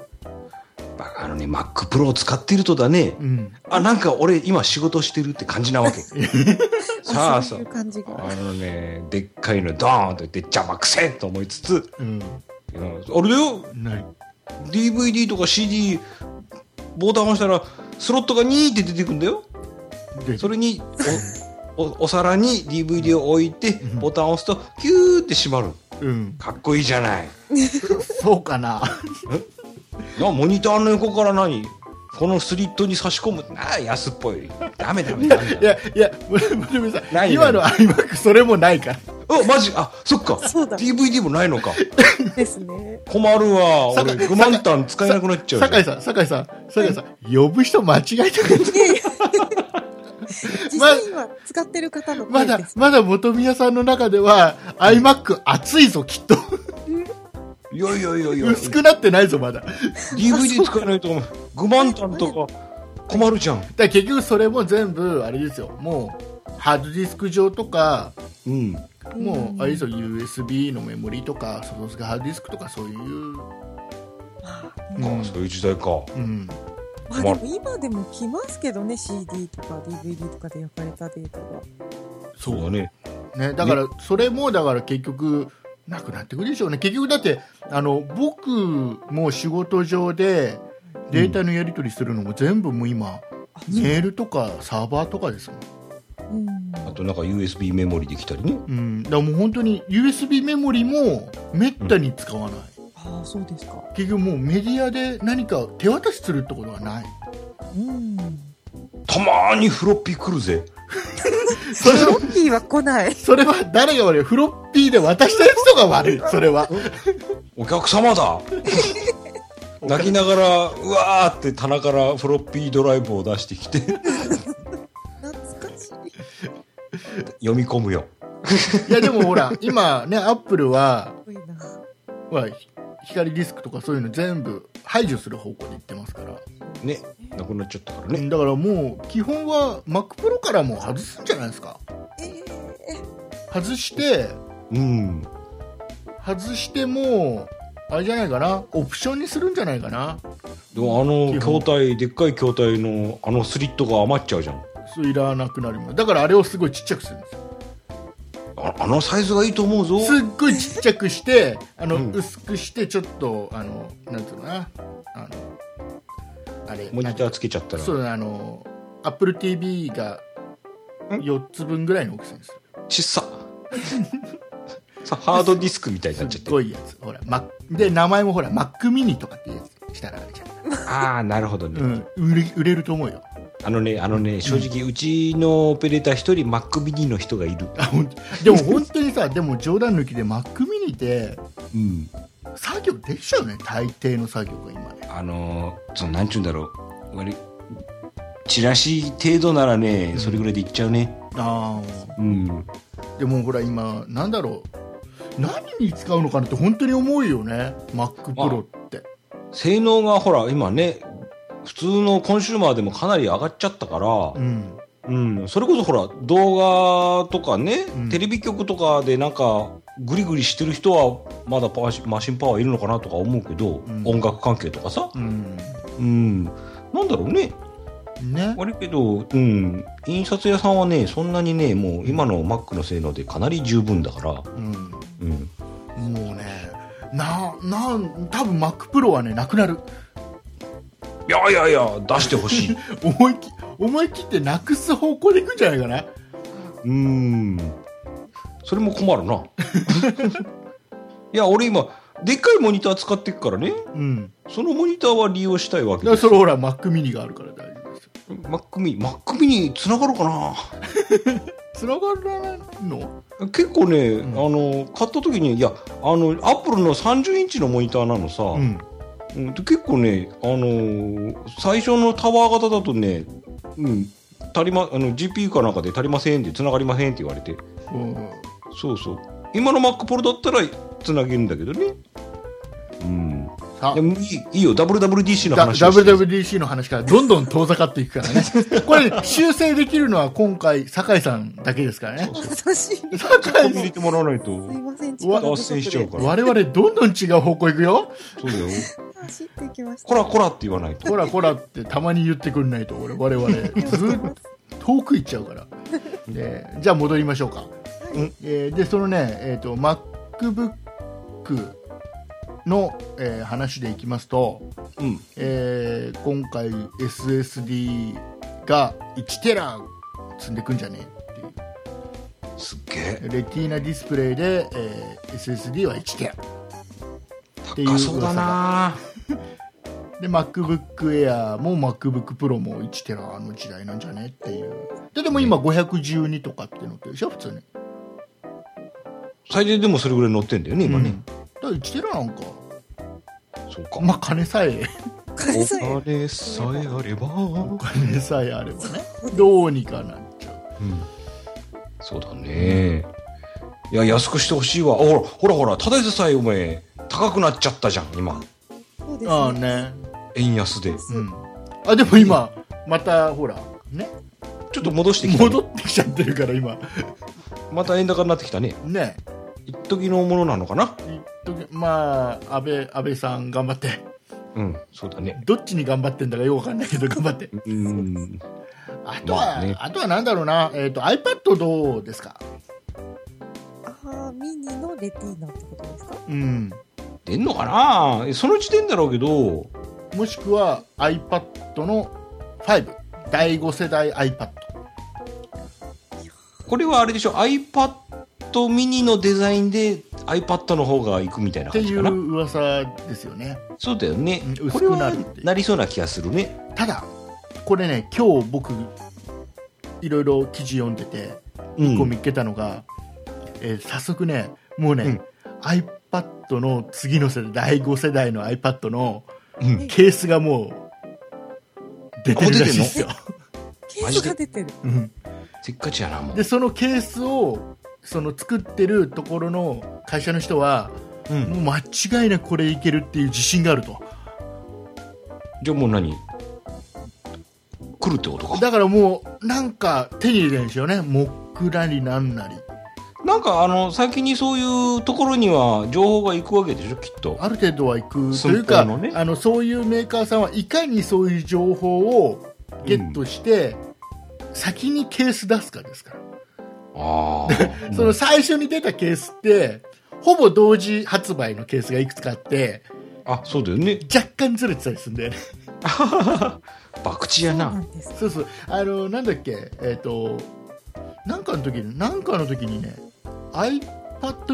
まああのね Mac Pro を使ってるとだね。うん、あなんか俺今仕事してるって感じなわけ。さあさそういう感じが。あのねでっかいのドーンと言って邪魔くせえと思いつつうん、うん。あれだよ。ない。DVD とか CD ボタン押したらスロットがニーって出てくんだよ。でそれにおおお皿に DVD を置いてうん。ボタンを押すとキューって閉まる。うん、かっこいいじゃない。そうかな。なモニターの横から何このスリットに差し込む。なあ安っぽい。ダメダメ。ダメいやいや村上さんない今の iMac それもないから。おマジ？あそっか。そうだ。DVD もないのか。ですね。困るわ俺。グマンタン使えなくなっちゃう酒井さん酒井さん酒井さん呼ぶ人間違えてくれ実際今使ってる方のま声です。だまだ本宮さんの中では iMac 熱いぞきっといやいやいやいや。薄くなってないぞまだ。DVD 使えないとグマンタンとか困るじゃん。ら結局それも全部あれですよ。もうハードディスク上とかうん。もうあれですよ。USB のメモリとか外付けハードディスクとかそういう、うん。あそういう時代か。うん、まあでも今でも来ますけどね、CD とか DVD とかで焼かれたデータが。そうだね。ね、だからそれもだから結局なくなってくるでしょうね。結局だってあの僕も仕事上でデータのやり取りするのも全部もう今、メールとかサーバーとかですもん、うん。あとなんか USB メモリできたりね。うん、だからもう本当に USB メモリもめったに使わない、ああ、そうですか。結局もうメディアで何か手渡しするってことはない。うん。たまーにフロッピー来るぜそれはロッキーは来ない。それは誰が悪い？フロッピーで渡した人が悪い。それは。お客様だ。泣きながらうわーって棚からフロッピードライブを出してきて。懐かしい。読み込むよ。いやでもほら今ねアップルは。ほらひ光ディスクとかそういうの全部排除する方向でいってますから。ね。なくなっちゃったからね。だからもう基本は MacPro からもう外すんじゃないですか。え外してうん。外してもあれじゃないかな。オプションにするんじゃないかな。でもあの筐体でっかい筐体のあのスリットが余っちゃうじゃん。そういらなくなります。だからあれをすごいちっちゃくするんですよああのサイズがいいと思うぞ。すっごいちっちゃくしてあの、うん薄くしてちょっとあのなんつうのかな。あのあれモニターつけちゃったら。そうあの AppleTV が4つ分ぐらいの大きさですちっさ。さハードディスクみたいになっちゃってすっごいやつ。ほら、マで名前もほら Mac mini とかってやつしたらあれじゃああなるほどね、ん、うん、売れ売れると思うよあのねあのね正直うちのオペレーター一人 Mac mini の人がいる。でも本当にさ でも冗談抜きで Mac mini ってうん。作業できちゃうね大抵の作業が今ね。あのー、そのなんちゅうんだろう。割りチラシ程度ならねそれぐらいでいっちゃうね。あうん。あでもほら今なんだろう。何に使うのかなって本当に思うよね MacPro って。性能がほら今ね普通のコンシューマーでもかなり上がっちゃったからうん。うん、それこそほら動画とかね、うん。テレビ局とかでなんかグリグリしてる人はまだパワーマシンパワーいるのかなとか思うけど、うん。音楽関係とかさ、うん。うん、なんだろうね。ね。悪いけど、うん、印刷屋さんはねそんなにねもう今の Mac の性能でかなり十分だから、うん。うん、もうねななん多分 MacPro はねなくなるいやいやいや出してほしい。思いき思い切ってなくす方向でいくんじゃないかな？うーん。それも困るな。いや俺今でっかいモニター使ってっからね。うん。そのモニターは利用したいわだからけです。それほら Mac mini があるから大丈夫ですよ。Mac mini Mac mini 繋がろうかな？繋がらないの？結構ね、ん。あの買った時にいやあのアップルの30インチのモニターなのさ、うんうんで結構ね、あのー最初のタワー型だとね、うん、足りまあの GPU かなんかで足りませんって繋がりませんって言われて。うん。そうそう。今の Mac Pro だったら繋げるんだけどねでもいいいいよ。WWDC のだ話 WWDC の話からどんどん遠ざかっていくからね。これ修正できるのは今回酒井さんだけですからね。酒井入れてもらわないといません、脱線しちゃうから。我々どんどん違う方向行くよ。そうだよ。走っていきました。こらこらって言わないと。こらこらってたまに言ってくんないと俺我々。ずっと遠く行っちゃうから。でじゃあ戻りましょうか、うん。えーでそのね、えー、と MacBook の、えー話でいきますと、うん。えー今回 SSD が1テラ積んでくんじゃね？えっていうすっげえ。レティーナディスプレイで、えー SSD は1テラ。っていう高そうだなで MacBook Air も MacBook Pro も1テラの時代なんじゃね？っていう。ででも今512とかって載ってるでしょ？普通に。最低でもそれぐらい乗ってんだよね今ね、うんだから1テラなんか。そうか。まあ金さえ。金さえ。お金さえあれば。お金さえあればね。どうにかなっちゃう。うん。そうだね。いや、安くしてほしいわ。ほら、ほらほら、ただでさえお前、高くなっちゃったじゃん、今。そうですああね。ね円安で。うん。あでも今またほらね。ちょっと戻してきた、戻ってきちゃってるから今。また円高になってきたね。ね。一時のものなのかな一時まあ安倍安倍さん頑張って。うん、そうだね。どっちに頑張ってんだかよくわかんないけど頑張って。うん。あとは、まあね。あとはなんだろうな、えっ、と、iPad どうですか？ああ、ミニのレティーナってことですか？うん。出んのかな？その時点だろうけど、もしくは iPad の5、第5世代 iPad。これはあれでしょ、iPad mini のデザインで iPad の方が行くみたいなっていう感じかな。噂ですよね。そうだよねうん。これは薄くなるっていうなりそうな気がするね。ただ、これね、今日僕、いろいろ記事読んでて、うん一個見っけたのが、えー早速ね、もうね、うん iPad の次の世代、第5世代の iPad のうん。ケースがもう、出てるらしいですよ。ケースが出てる。うんせっかちやな、もう。で、そのケースを、その作ってるところの会社の人は、うん。もう間違いなくこれいけるっていう自信があると。じゃあもう何？来るってことか。だからもう、なんか手に入れてるんですよね。モックなりなんなり。なんかあの、先にそういうところには情報が行くわけでしょ、きっと。ある程度は行くという寸か、あのそういうメーカーさんはいかにそういう情報をゲットして、先にケース出すかですから。その最初に出たケースってほぼ同時発売のケースがいくつかあってあ、そうだよね。若干ずれてたりするんだよね 博打やな。そうそうあのなんだっけ？えっ、となんかの時になんかの時にね iPad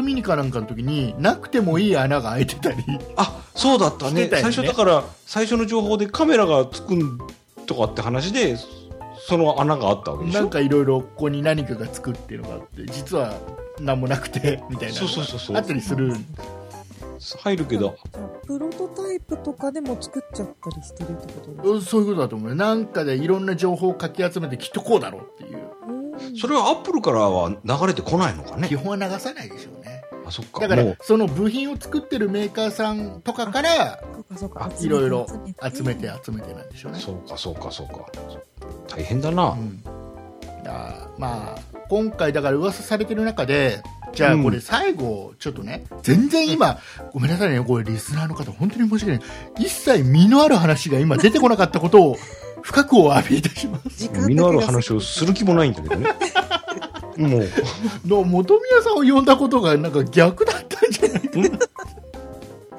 mini かなんかの時になくてもいい穴が開いてたりあ、そうだったね。たよね最初だから、最初の情報でカメラがつくんとかって話で、その穴があったわけでしょ？なんかいろいろここに何かがつくっていうのがあって実は何もなくてみたいなそうそうそうそう。あったりする。入るけど、プロトタイプとかでも作っちゃったりしてるってことですか？そういうことだと思うよ。なんかでいろんな情報をかき集めてきっとこうだろうっていう。うんそれはアップルからは流れてこないのかね。基。本は流さないでしょうね。あ、そっか。だからその部品を作ってるメーカーさんとかからいろいろ集めてあ集めてなんでしょうねそうか、そうか、そうか。大変だな。うんあーまあ今回だから噂されてる中でじゃあこれ最後ちょっとね、全然今ごめんなさいねこれリスナーの方本当に申し訳ない一切身のある話が今出てこなかったことを深くお詫びいたします身のある話をする気もないんだけどね。もう、の本宮さんを呼んだことがなんか逆だったんじゃないかな。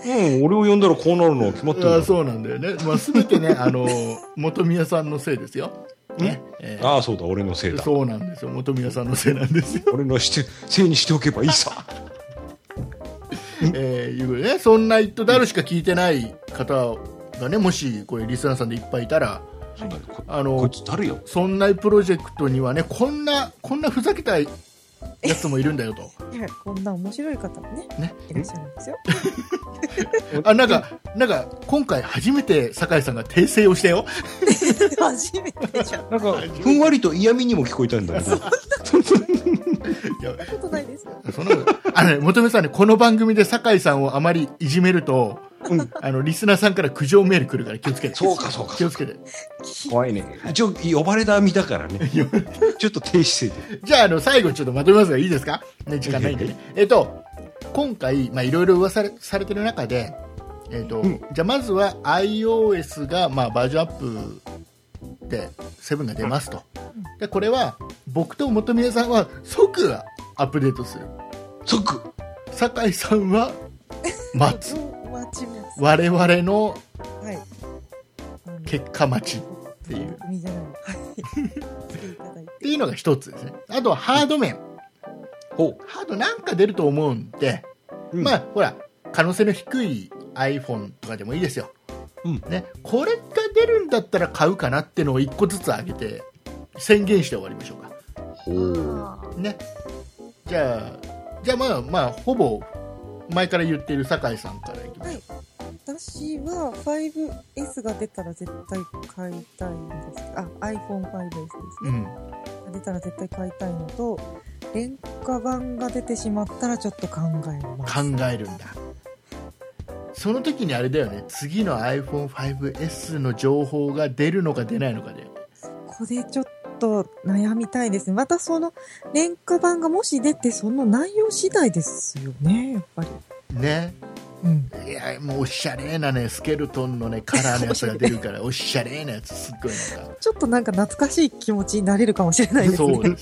うん、俺を呼んだらこうなるのは決まってるんだあそうなんだよね、まあ、全てねあの本宮さんのせいですよ、ねえーああ、そうだ、俺のせいだ。そうなんですよ。本宮さんのせいなんですよ、俺のして、せいにしておけばいいさ。えーいうことでねそんな「イットダル」しか聞いてない方がねもしこれリスナーさんでいっぱいいたらあのこいつ誰よ？そんなプロジェクトにはねこんなこんなふざけたやつもいるんだよと こんな面白い方もね、ねいらっしゃるんですよ。あなんかなんか今回初めて酒井さんが訂正をしたよ 初めてじゃん。なんか、ふんわりと嫌味にも聞こえたんだけど。そんなことないですよ。そんなことあのね求めさんねこの番組で酒井さんをあまりいじめるとうん。あのリスナーさんから苦情メール来るから気をつけて。そうか、そうか。気。をつけて。怖いね。一応、呼ばれた身だからね。ちょっと低姿勢で。じゃああの最後ちょっとまとめますがいいですか、ね、時間ないんで。ねえ。っと今回まあいろいろ噂されてる中でえっと、うん。じゃあまずは iOS がまあバージョンアップで7が出ますと。でこれは僕と本宮さんは即アップデートする。即。酒井さんは待つ 待ちます。我々のはい。結果待ちっていう。はい。ってていうのが一つですねあとはハード面ほハードなんか出ると思うんで、う。まあほら可能性の低い iPhone とかでもいいですよ、うんね、これが出るんだったら買うかなっていうのを1個ずつ上げて宣言して終わりましょうかほう。ねじゃあじゃあまあまあほぼ前から言っている酒井さんからいきましょ私は 5S が出たら絶対買いたいんです。あ、iPhone5S ですう、うね。ん、出たら絶対買いたいのと、廉価版が出てしまったらちょっと考えます。考えるんだその時にあれだよね次の iPhone5S の情報が出るのか出ないのかでここでちょっと悩みたいですね。またその廉価版がもし出て、その内容次第ですよね、やっぱり。ねうん。いやもうおしゃれなねスケルトンのねカラーのやつが出るからおしゃれなやつすっごいなんかちょっとなんか懐かしい気持ちになれるかもしれないですね。そう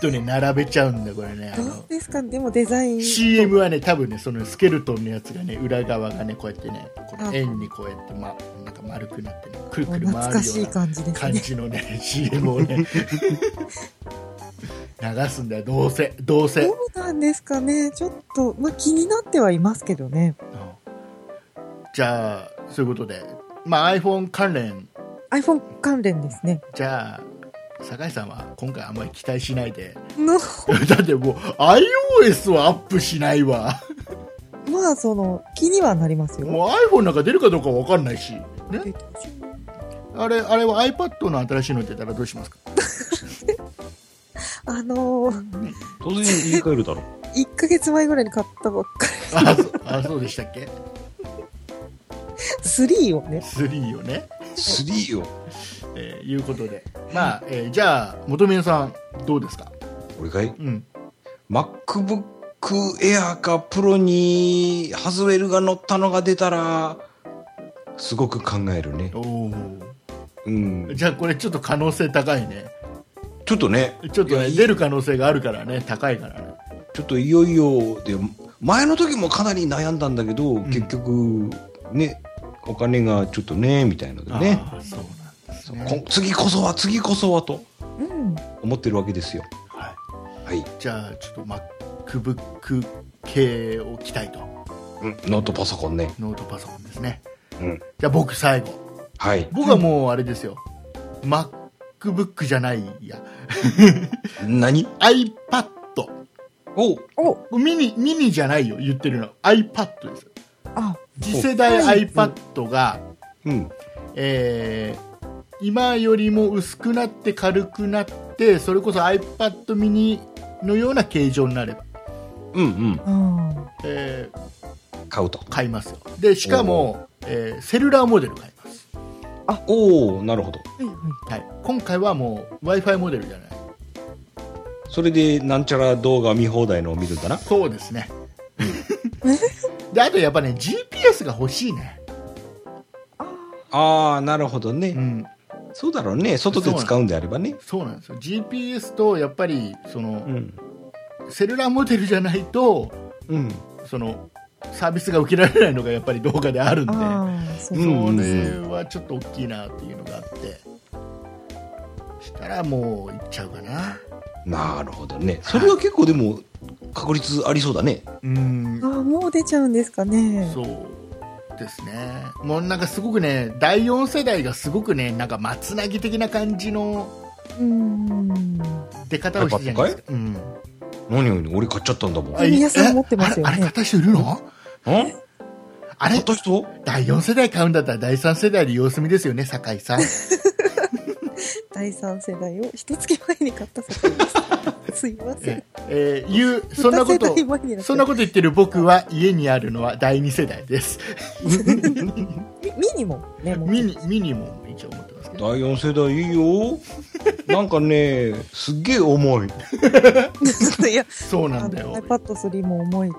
とね並べちゃうんだよこれねどうですか？でもデザイン。CM はね多分ねそのスケルトンのやつがね裏側がねこうやってねこのあ円にこうやって、ま、なんか丸くなってねくるくる懐かしい回るような感じですね。感じのね CM をね流すんだよどうせどうせ、どうなんですかね？ちょっと、まあ、気になってはいますけどね。うんじゃあそういうことで、まあ、iPhone 関連 iPhone 関連ですね。じゃあ酒井さんは今回あんまり期待しないでの、だってもう iOS はアップしないわまあ、その、気にはなりますよ。もう iPhone なんか出るかどうかわかんないし、ね、あれあれは iPad の新しいの出たらどうしますか？あのー、当然言い換えるだろ。1ヶ月前ぐらいに買ったばっかあそあそうでしたっけ？り。3をね。3をね、3よ。えーいうことで。まあ、えーじゃあ元宮さんどうですか？俺かい？うん ?MacBook Air か Pro にハズウェルが乗ったのが出たら、すごく考えるね。おおうん。じゃあこれちょっと可能性高いね。ちょっとね、ちょっとね出る可能性があるからね高いから。ねちょっといよいよで、前の時もかなり悩んだんだけど、ん。結局、ね、お金がちょっとね、みたいなのでね。ああそうね、次こそは、次こそはとうん。思ってるわけですよ。はい、はい。じゃあちょっと MacBook 系を期待と。うん、ノートパソコンね。ノートパソコンですね。うん。じゃあ僕最後。はい。僕はもうあれですよ、MacBook じゃないや。何？iPad お。お。ミニミニじゃないよ。言ってるの。iPad です。あ、次世代 iPad が、うん。えー今よりも薄くなって軽くなってそれこそ iPad mini のような形状になれば、うんうん。うん。え買うと。ー買いますよでしかも、えーセルラーモデル買います、おおなるほど。はいはい。はい、今回はもう w i f i モデルじゃないそれで、なんちゃら動画見放題のを見るんだな。そうですね であとやっぱね GPS が欲しいねあああ、なるほどね。うんそうだろうね。外で使うんであればね。そうなんですよ GPS とやっぱりその、うん。セルラーモデルじゃないとうん。そのサービスが受けられないのがやっぱり動画であるんでそ。れはちょっと大きいなっていうのがあってしたらもう行っちゃうかななるほどね。それは結構でも、確率ありそうだね。うんああ、もう出ちゃうんですかね。そうですね。もうなんかすごくね第4世代がすごくねなんか松なぎ的な感じのうーん。出方をしてるじゃないですか、うん、何よ、俺買っちゃったんだもん。あ皆さん持ってますよね。あれあれ買った人いるの？んあれ？買った人？第4世代買うんだったら第3世代で様子見ですよね酒井さん。第三世代を一月前に買った酒井です。すいませんえ。えー言うそんなことそんなこと言ってる僕は家にあるのは第2世代ですミ ミニもね、もうミニミニも一応持ってますけど第4世代いいよ。なんかね、すっげえ重い。いや、そうなんだよ iPad 3も重いで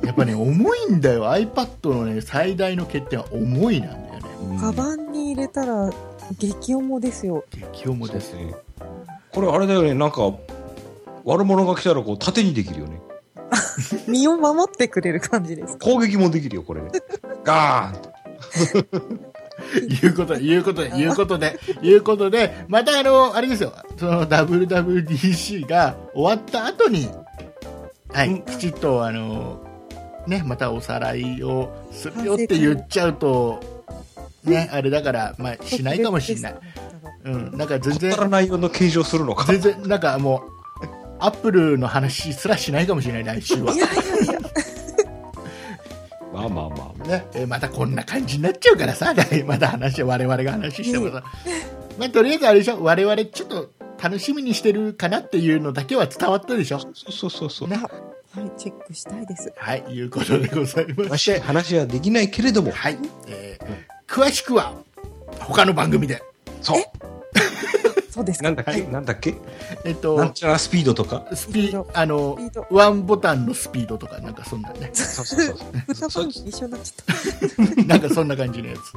すやっぱね重いんだよ iPad のね最大の欠点は重いなんだよねカバンに入れたら激重ですよ。激重ですね。これあれだよね、なんか、悪者が来たらこう縦にできるよね。身を守ってくれる感じですか？攻撃もできるよ、これね。ガーンっていうことで、いうことで、いうことで、いうことで、またあの、あれですよ、その WWDC が終わった後に、はい、うんきちっとあの、ね、またおさらいをするよって言っちゃうと、ね、あれだから、まあ、しないかもしれない。うん、なんか全然くだ、らないような形状するのか。全然、なんかもう、アップルの話すらしないかもしれない、来週は。まあまあまあ。ね、えーまたこんな感じになっちゃうからさ、また話、我々が話してもさ。まあ、とりあえずあれでしょ、我々ちょっと楽しみにしてるかなっていうのだけは伝わったでしょ。そうそうそうそう。ね。はい、チェックしたいです。はい、いうことでございます。話し合い話はできないけれども。はい、えー詳しくは、他の番組で。そう。そうですか。なんだっけ、はいなんだっけ？えっなんと、ちゃらスピードとか？スピあのワンボタンのスピードとか、なんかそんなね。そうそうそう。一緒になっちゃっなんかそんな感じのやつ。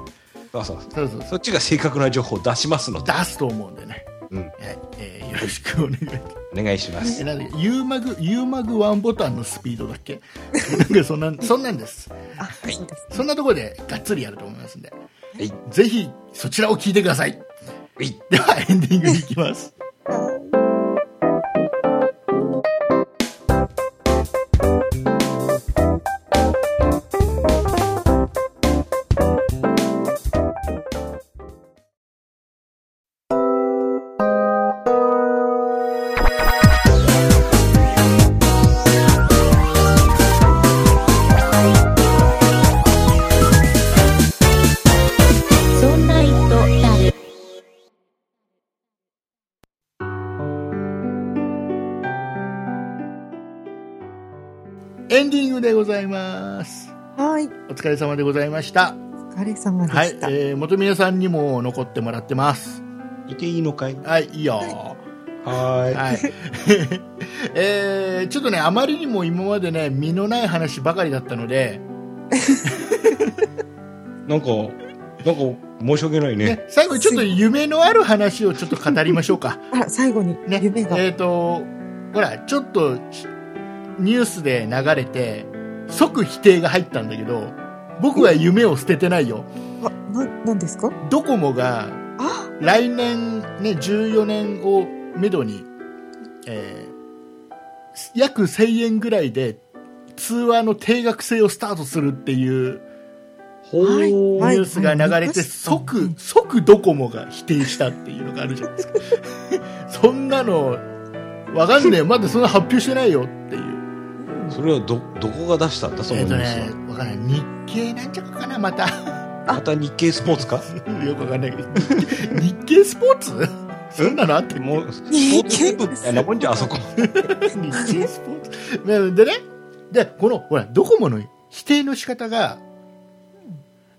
そうそうそうそうそっちが正確な情報を出しますので。出すと思うんでね。うん。はい、えーよろしくお願いします。お願いします。えなんだっけ U マグ、U マグワンボタンのスピードだっけ？なんかそんな、そんなんです。た。あ、そうです。そんなところでがっつりやると思いますんで、はい。ぜひそちらを聞いてください。はい。ではエンディングに行きます。でございます。はい、お疲れ様でございました。お疲れ様ではいし、た。えー、元宮さんにも残ってもらってます。いていいのかい？はい、いいよ。はーい。はい。えー、ちょっとね、あまりにも今までね、身のない話ばかりだったので、なんか、なんか、申し訳ないね。ね、最後にちょっと夢のある話をちょっと語りましょうか。あら、最後にね、夢が。えっ、と、ほら、ちょっとニュースで流れて、即否定が入ったんだけど、僕は夢を捨ててないよ。あ、な、なんですか？ドコモがあ、来年ね、14年をめどに、えー約1000円ぐらいで通話の定額制をスタートするっていうニはいュースが流れて、はい即、即ドコモが否定したっていうのがあるじゃないですか。そんなの、わかんねえよ。まだそんな発表してないよっていう。それはど、どこが出したんだそのえっ、とニュースは？ね、わかんない。日経なんちゃかかな、また。また日経スポーツか？よくわかんないけど。日経スポーツ？そんなのあってもう、スポーツ新聞みたいなもんじゃ、あそこ。日経スポーツ。ねでね、で、この、ほら、ドコモの否定の仕方が、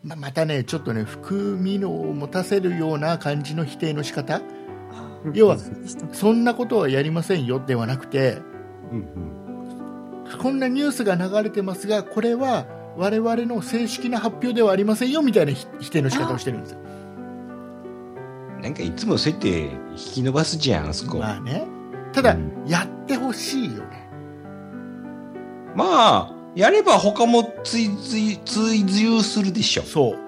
ままたね、ちょっとね、含みのを持たせるような感じの否定の仕方？要はそんなことはやりませんよではなくて、うんこんなニュースが流れてますが、これは我々の正式な発表ではありませんよみたいなひ否定の仕方をしてるんですよ。うん。なんかいつもそうやって引き伸ばすじゃん、あそこ。まあね。ただ、うんやってほしいよね。まあ、やれば他も追随、追随するでしょ。そう、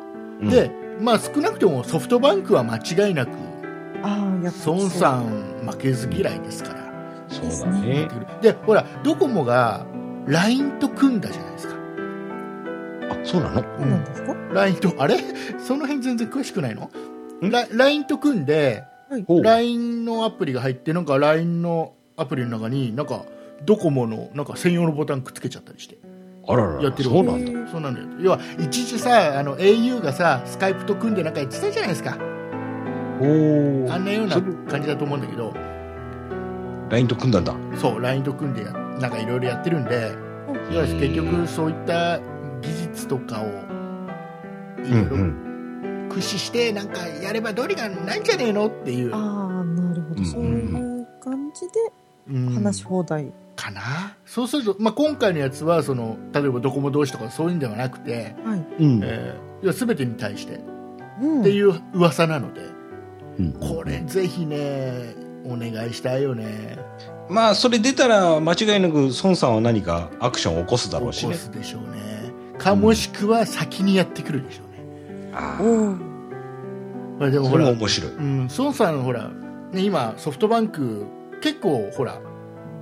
うんでまあ少なくともソフトバンクは間違いなくああ、やっぱ孫さん負けず嫌いですからそうだね。でほらドコモが LINE と組んだじゃないですか。あ、そうなの？そうなんですか？LINE とあれ？その辺全然詳しくないの？ラ ?LINE と組んでおう。LINE のアプリが入ってなんか LINE のアプリの中になんかドコモのなんか専用のボタンくっつけちゃったりして。あららら。やってるそうなんだ。そうなんだよ。要は一時さあの au がさスカイプと組んでなんかやってたじゃないですか。おお。あんなような感じだと思うんだけど。LINE と組んだんだ。そう LINE と組んでやなんかいろいろやってるんで要は結局そういった技術とかをいろいろん。駆使してなんかやればどうにかなんじゃねえのっていう、ああ、なるほど。うんそういう感じでうん話し放題。かな？そうすると、まあ、今回のやつはその例えばドコモ同士とかそういうんではなくて、はい。うん。えー、いや全てに対してうん。っていう噂なので、うんこれぜひねお願いしたいよねまあ、それ出たら間違いなく孫さんは何かアクションを起こすだろうしね。起こすでしょうねかもしくは先にやってくるでしょうね、あおお。これでもあ。それほらも面白い。うん、孫さんほら、ね、今ソフトバンク結構ほら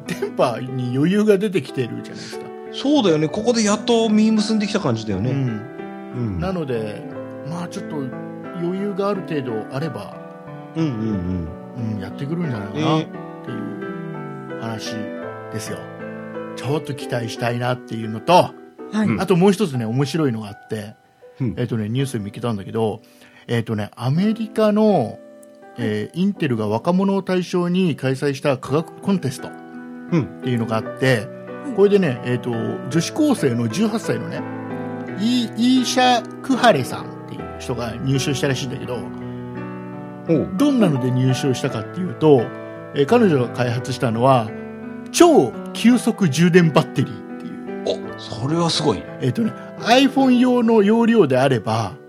電波に余裕が出てきてるじゃないですか、そうだよね。ここでやっと実結んできた感じだよね。うん、うん。なのでまあちょっと余裕がある程度あれば、うんうんうん、やってくるんじゃないかうん。なっえていう話ですよ。ちょっと期待したいなっていうのとはい。うん。あともう一つね面白いのがあって、うん。えっ、とねニュースで見つけたんだけどえっ、とねアメリカの、えーインテルが若者を対象に開催した科学コンテストっていうのがあって、これでね、えっ、と、女子高生の18歳のね、イイーシャ・クハレさんっていう人が入賞したらしいんだけど、どんなので入賞したかっていうと、えー彼女が開発したのは、超急速充電バッテリーっていう。お、それはすごい。えっ、とね、iPhone 用の容量であれば、はい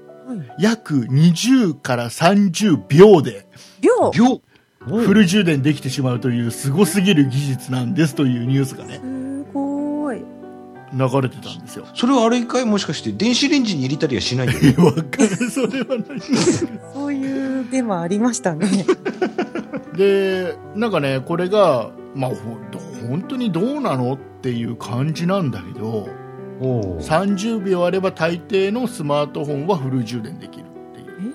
約20から30秒で秒秒フル充電できてしまうというすごすぎる技術なんですというニュースがね、すごい。流れてたんですよ。それはあれかい？もしかして電子レンジに入れたりはしないよね？わかる、それはない。そういうデマありましたね。で、なんかね、これが、まあ、ほん本当にどうなのっていう感じなんだけど、おう30秒あれば大抵のスマートフォンはフル充電できるっていう。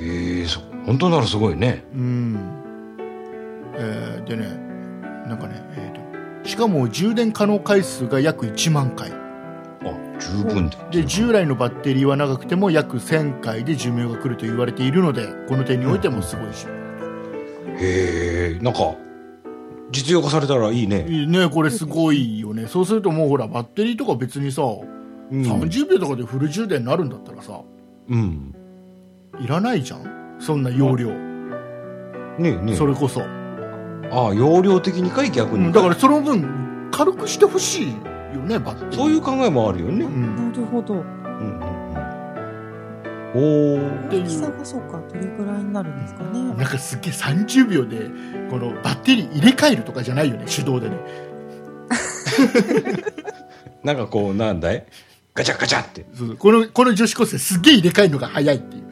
ええそ本当ならすごいね。うん。えーでね、なんかね、えーと、しかも充電可能回数が約1万回。あ、十分で。で、従来のバッテリーは長くても約1000回で寿命が来ると言われているので、この点においてもすごいし。へえ、なんか、実用化されたらいいね。いいね、これすごいよね。そうするともうほら、バッテリーとか別にさ、うん。30秒とかでフル充電になるんだったらさ、うん。いらないじゃんそんな容量。ねえねえ。それこそ。ああ、容量的にかい逆に。うん、だからその分、軽くしてほしいよね、バッテリー。そういう考えもあるよね。うん。なるほど。うんうんうん。お大きさがそうか、どれくらいになるんですかね。なんかすっげえ30秒で、このバッテリー入れ替えるとかじゃないよね、手動でね。なんかこう、なんだい？ガチャガチャって。そうそうこの、この女子高生すっげえ入れ替えるのが早いっていう。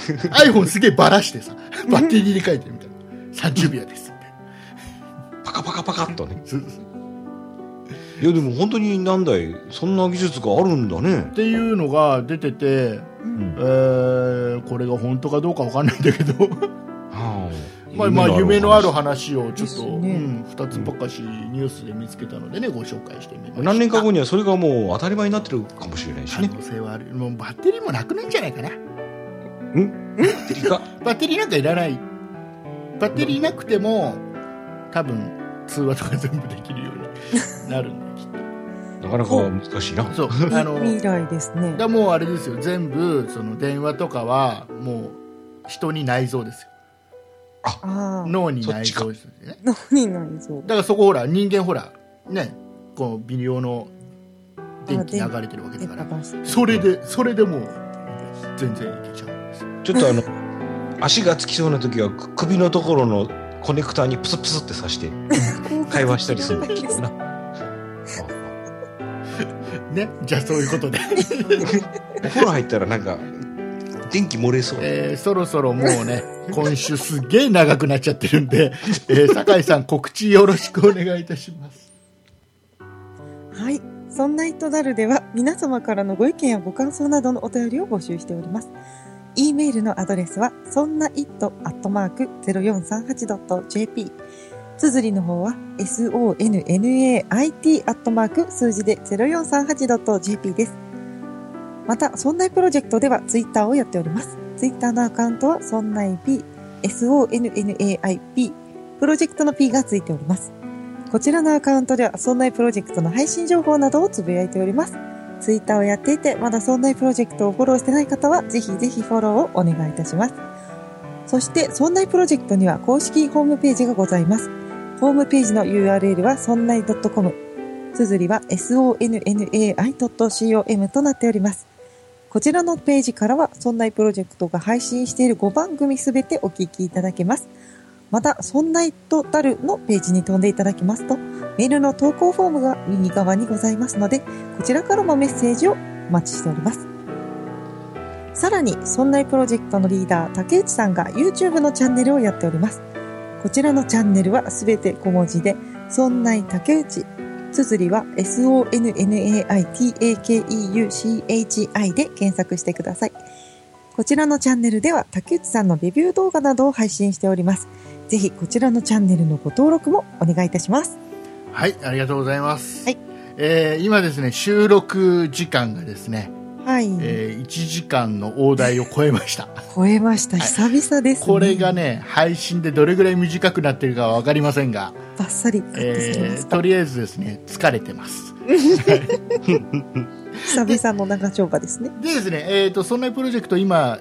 iPhone すげえばらしてさ、バッテリー入れ替えてるみたいな。30秒です。パカパカパカっとね。いやでも本当になんだいそんな技術があるんだねっ。ていうのが出てて、うんえー、これが本当かどうかわかんないんだけど、はまあ、まあ夢のある話をちょっと、ねうん、2つばかしニュースで見つけたのでね、ご紹介してみました。何年か後にはそれがもう当たり前になってるかもしれないし可。能性はある。もうバッテリーもなくなるんじゃないかな。バッテリーか。バッテリーなんかいらない。バッテリーなくても、多分、通話とか全部できるように なるんだよ、きっなかなか難しいな。と。そう。あの、未来ですね。だもうあれですよ、全部、その電話とかは、もう、人に内蔵ですよ。ああ、脳に内蔵ですよね。脳に内臓。だからそこほら、人間ほら、ね、こう、微量の電気流れてるわけだ電から。それで、それでもう、全然いけちゃうんですよ。ちょっとあの、足がつきそうな時はく首のところのコネクターにプスプスって刺して 会話したりするんだけどな。ねじゃあそういうことで、お風呂入ったらなんか、電気漏れそう。えーそろそろもうね今週すげえ長くなっちゃってるんで、えー酒井さん告知よろしくお願いいたしますはい。そんなイットダルでは皆様からのご意見やご感想などのお便りを募集しております。E メールのアドレスは、そんな it.0438.jp。綴りの方は、sonnait アットマーク数字で 0438.jp です。また、そんないプロジェクトではツイッターをやっております。ツイッターのアカウントは、そんない p、sonnaip、プロジェクトの p がついております。こちらのアカウントでは、そんないプロジェクトの配信情報などをつぶやいております。ツイッターをやっていて、まだそんなプロジェクトをフォローしてない方は、ぜひぜひフォローをお願いいたします。そして、そんなプロジェクトには公式ホームページがございます。ホームページの URL は、そんない .com。綴りは sonnai.com となっております。こちらのページからは、そんなプロジェクトが配信している5番組すべてお聞きいただけます。また、そんないとたるのページに飛んでいただきますと、メールの投稿フォームが右側にございますので、こちらからもメッセージをお待ちしております。さらに、そんないプロジェクトのリーダー、竹内さんが YouTube のチャンネルをやっております。こちらのチャンネルはすべて小文字で、そんない竹内。綴りは s. O. N. N. A. I. T. A. K. U. C. H. I. で検索してください。こちらのチャンネルでは竹内さんのレビュー動画などを配信しております。ぜひこちらのチャンネルのご登録もお願いいたします。はいありがとうございます、はいえー今ですね収録時間がですね、はい。えー1時間の大台を超えました 超えました。久々ですね。これがね配信でどれぐらい短くなってるかは分かりませんが、バッサリえー。とりあえずですね疲れてます 久々の長丁場ですね。でですね、えー、とそんなプロジェクト今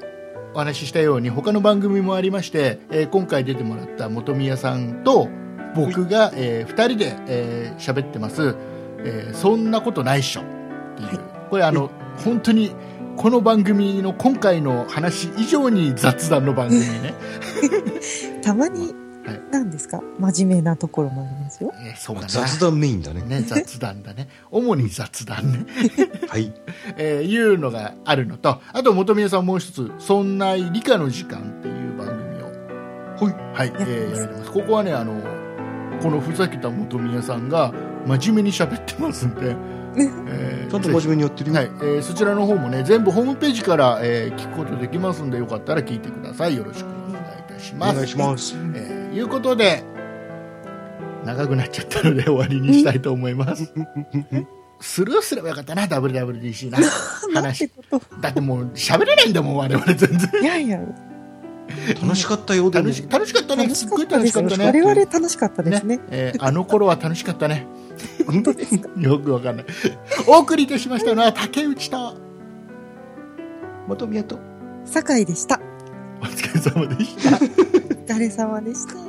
お話ししたように他の番組もありまして、えー今回出てもらった本宮さんと僕が、え2人で喋、えー喋ってます、えーそんなことないっしょ」っていう、これあの、本当にこの番組の今回の話以上に雑談の番組ね、たまにはい、何ですか？真面目なところもありますよ。えーそうかな雑談メインだね。ね雑談だね 主に雑談ねはい。えーいうのがあるのとあと本宮さんもう一つ「そんな理科の時間」っていう番組をはい。はい、えーやられてます。ここはね、あの、このふざけた本宮さんが真面目に喋ってますんで、えーちゃんと真面目にやってるよ。はい、えーそちらの方もね、全部ホームページから、えー聞くことできますんで、よかったら聞いてください。よろしくお願いいたします。お願いします。えーいうことで、長くなっちゃったので終わりにしたいと思います。スルーすればよかったな、WWDC な 話。こだってもう喋れないんだもん、我々全然。と。いやいや、楽しかったよ、楽。し楽しかったね。楽すっごいしかったです。楽しかったね。我々楽しかったですね。えーあの頃は楽しかったね。本当ですか？よくわかんない。お送りいたしましたのは 竹内とまた宮と。酒井でした。お疲れ様でした。お疲れ様でした。